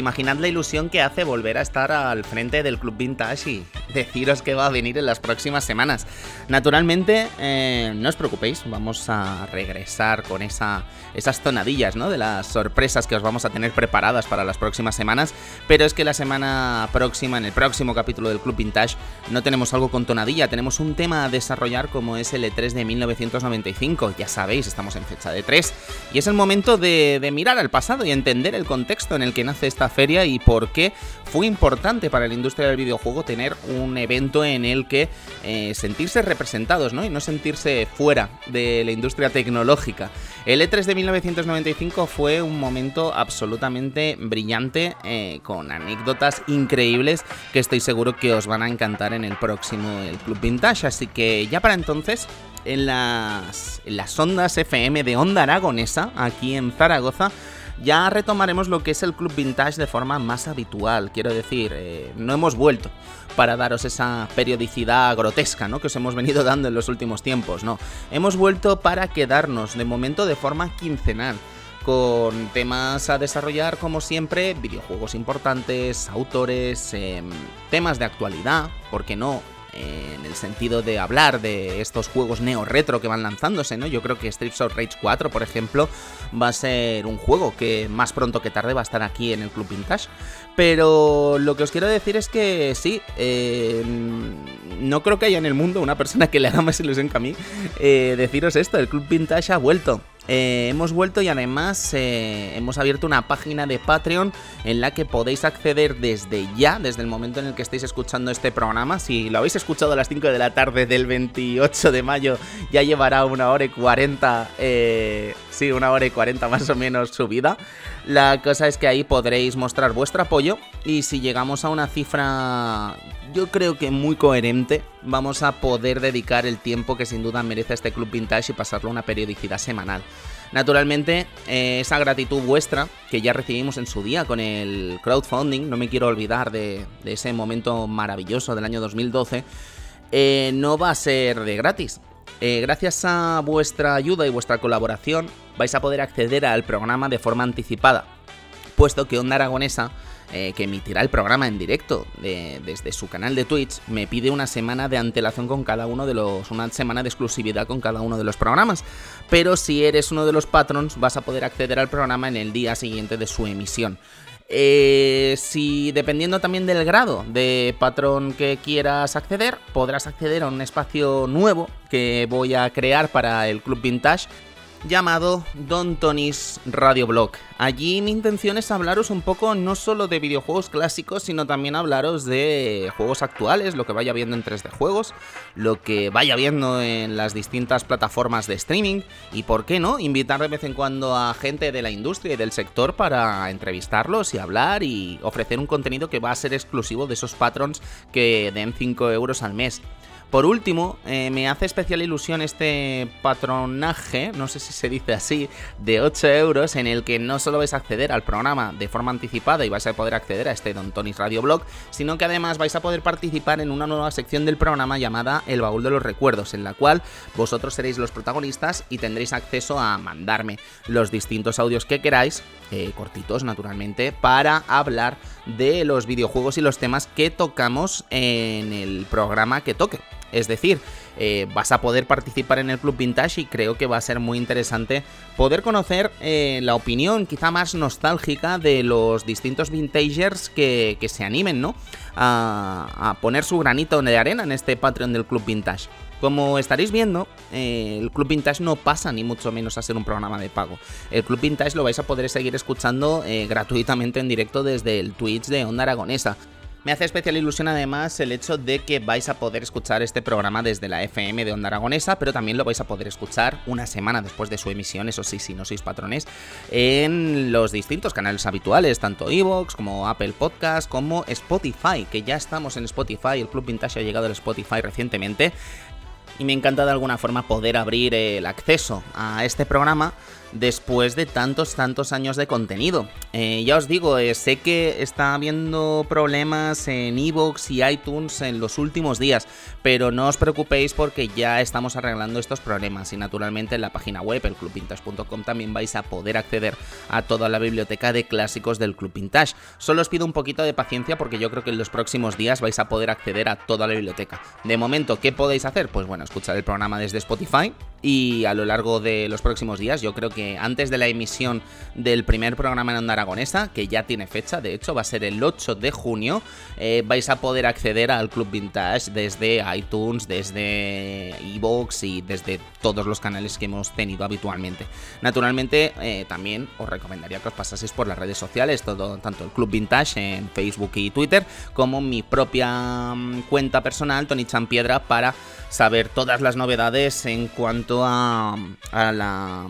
Imaginad la ilusión que hace volver a estar al frente del Club Vintage deciros que va a venir en las próximas semanas. Naturalmente, eh, no os preocupéis, vamos a regresar con esa, esas tonadillas, ¿no? De las sorpresas que os vamos a tener preparadas para las próximas semanas. Pero es que la semana próxima, en el próximo capítulo del Club Vintage, no tenemos algo con tonadilla, tenemos un tema a desarrollar como es el E3 de 1995. Ya sabéis, estamos en fecha de 3 y es el momento de, de mirar al pasado y entender el contexto en el que nace este feria y por qué fue importante para la industria del videojuego tener un evento en el que eh, sentirse representados ¿no? y no sentirse fuera de la industria tecnológica. El E3 de 1995 fue un momento absolutamente brillante eh, con anécdotas increíbles que estoy seguro que os van a encantar en el próximo Club Vintage. Así que ya para entonces en las, en las ondas FM de Onda Aragonesa, aquí en Zaragoza, ya retomaremos lo que es el Club Vintage de forma más habitual. Quiero decir, eh, no hemos vuelto para daros esa periodicidad grotesca ¿no? que os hemos venido dando en los últimos tiempos, no. Hemos vuelto para quedarnos de momento de forma quincenal con temas a desarrollar como siempre, videojuegos importantes, autores, em, temas de actualidad, ¿por qué no? En el sentido de hablar de estos juegos neo-retro que van lanzándose, ¿no? Yo creo que Streets of Rage 4, por ejemplo, va a ser un juego que más pronto que tarde va a estar aquí en el Club Vintage. Pero lo que os quiero decir es que sí, eh, no creo que haya en el mundo una persona que le haga más ilusión que a mí eh, deciros esto, el Club Vintage ha vuelto. Eh, hemos vuelto y además eh, hemos abierto una página de Patreon en la que podéis acceder desde ya, desde el momento en el que estéis escuchando este programa. Si lo habéis escuchado a las 5 de la tarde del 28 de mayo, ya llevará una hora y 40, eh, sí, una hora y 40 más o menos subida. La cosa es que ahí podréis mostrar vuestro apoyo y si llegamos a una cifra yo creo que muy coherente, vamos a poder dedicar el tiempo que sin duda merece este Club Vintage y pasarlo a una periodicidad semanal. Naturalmente, eh, esa gratitud vuestra, que ya recibimos en su día con el crowdfunding, no me quiero olvidar de, ese momento maravilloso del año 2012, eh, no va a ser de gratis. Eh, gracias a vuestra ayuda y vuestra colaboración vais a poder acceder al programa de forma anticipada, puesto que Onda Aragonesa eh, que emitirá el programa en directo desde su canal de Twitch, me pide una semana de antelación con cada uno de los. una semana de exclusividad con cada uno de los programas. Pero si eres uno de los patrons, vas a poder acceder al programa en el día siguiente de su emisión. Eh, si dependiendo también del grado de patrón que quieras acceder, podrás acceder a un espacio nuevo que voy a crear para el Club Vintage llamado Don Tony's Radio Blog. Allí mi intención es hablaros un poco no solo de videojuegos clásicos, sino también hablaros de juegos actuales, lo que vaya viendo en 3D juegos, lo que vaya viendo en las distintas plataformas de streaming y, por qué no, invitar de vez en cuando a gente de la industria y del sector para entrevistarlos y hablar y ofrecer un contenido que va a ser exclusivo de esos patrons que den 5 euros al mes. Por último, eh, me hace especial ilusión este patronaje, no sé si se dice así, de 8 euros, en el que no solo vais a acceder al programa de forma anticipada y vais a poder acceder a este Don Tony's Radio Blog, sino que además vais a poder participar en una nueva sección del programa llamada El Baúl de los Recuerdos, en la cual vosotros seréis los protagonistas y tendréis acceso a mandarme los distintos audios que queráis, eh, cortitos naturalmente, para hablar de los videojuegos y los temas que tocamos en el programa que toque. Es decir, eh, vas a poder participar en el Club Vintage y creo que va a ser muy interesante poder conocer eh, la opinión quizá más nostálgica de los distintos vintagers que, se animen, ¿no? A, poner su granito de arena en este Patreon del Club Vintage. Como estaréis viendo, eh, el Club Vintage no pasa ni mucho menos a ser un programa de pago. El Club Vintage lo vais a poder seguir escuchando gratuitamente en directo desde el Twitch de Onda Aragonesa. Me hace especial ilusión además el hecho de que vais a poder escuchar este programa desde la FM de Onda Aragonesa, pero también lo vais a poder escuchar una semana después de su emisión, eso sí, si no sois patrones, en los distintos canales habituales, tanto Evox como Apple Podcast, como Spotify, que ya estamos en Spotify, el Club Vintage ha llegado al Spotify recientemente. Y me encanta de alguna forma poder abrir el acceso a este programa después de tantos, tantos años de contenido. Eh, ya os digo, eh, sé que está habiendo problemas en Evox y iTunes en los últimos días, pero no os preocupéis porque ya estamos arreglando estos problemas y naturalmente en la página web, el clubvintage.com, también vais a poder acceder a toda la biblioteca de clásicos del Club Vintage. Solo os pido un poquito de paciencia porque yo creo que en los próximos días vais a poder acceder a toda la biblioteca. De momento, ¿qué podéis hacer? Pues bueno, escuchar el programa desde Spotify y a lo largo de los próximos días, yo creo que antes de la emisión del primer programa en Onda Aragonesa, que ya tiene fecha, de hecho va a ser el 8 de junio, eh, vais a poder acceder al Club Vintage desde iTunes, desde Evox y desde todos los canales que hemos tenido habitualmente. Naturalmente, eh, también os recomendaría que os pasaseis por las redes sociales, tanto el Club Vintage en Facebook y Twitter, como mi propia mm, cuenta personal, Tony Champiedra, para saber todas las novedades en cuanto a, a, la,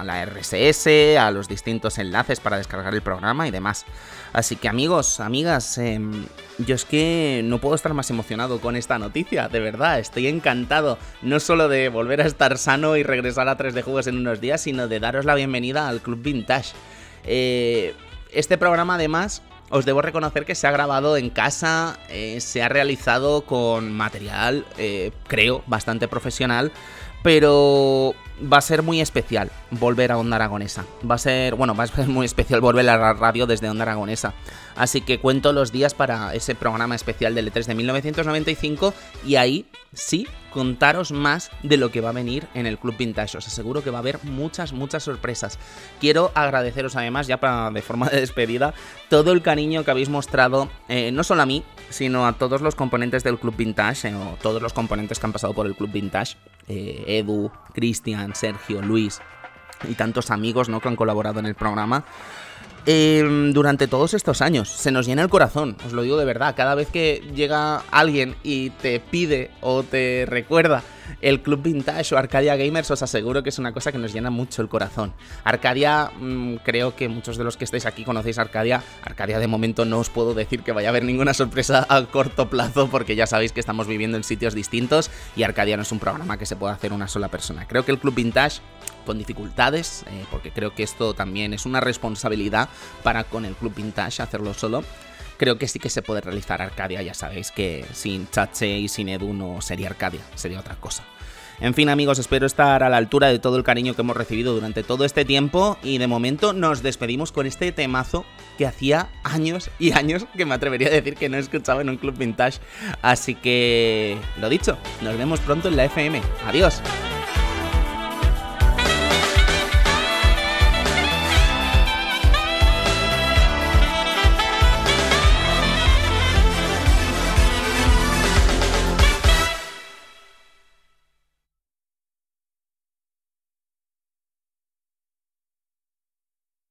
a, la, RSS, a los distintos enlaces para descargar el programa y demás. Así que amigos, amigas, em, yo es que no puedo estar más emocionado con esta noticia, de verdad, estoy encantado no solo de volver a estar sano y regresar a 3D Juegos en unos días, sino de daros la bienvenida al Club Vintage. Eh, este programa además os debo reconocer que se ha grabado en casa, eh, se ha realizado con material, eh, creo, bastante profesional, pero va a ser muy especial volver a Onda Aragonesa. Va a ser, bueno, va a ser muy especial volver a la radio desde Onda Aragonesa. Así que cuento los días para ese programa especial del E3 de 1995 y ahí sí contaros más de lo que va a venir en el Club Vintage. Os aseguro que va a haber muchas, muchas sorpresas. Quiero agradeceros además, ya para, de forma de despedida, todo el cariño que habéis mostrado, eh, no solo a mí, sino a todos los componentes del Club Vintage, eh, o todos los componentes que han pasado por el Club Vintage. Eh, Edu, Cristian, Sergio, Luis y tantos amigos ¿no? que han colaborado en el programa. Em, durante todos estos años. Se nos llena el corazón, os lo digo de verdad. Cada vez que llega alguien y te pide o te recuerda el Club Vintage o Arcadia Gamers, os aseguro que es una cosa que nos llena mucho el corazón. Arcadia, mm, creo que muchos de los que estáis aquí conocéis Arcadia. Arcadia de momento no os puedo decir que vaya a haber ninguna sorpresa a corto plazo porque ya sabéis que estamos viviendo en sitios distintos y Arcadia no es un programa que se pueda hacer una sola persona. Creo que el Club Vintage con dificultades, eh, porque creo que esto también es una responsabilidad para con el Club Vintage hacerlo solo creo que sí que se puede realizar Arcadia. Ya sabéis que sin Chache y sin Edu no sería Arcadia, sería otra cosa. En fin amigos, espero estar a la altura de todo el cariño que hemos recibido durante todo este tiempo y de momento nos despedimos con este temazo que hacía años y años que me atrevería a decir que no escuchaba en un club vintage. Así que, lo dicho, nos vemos pronto en la FM. Adiós.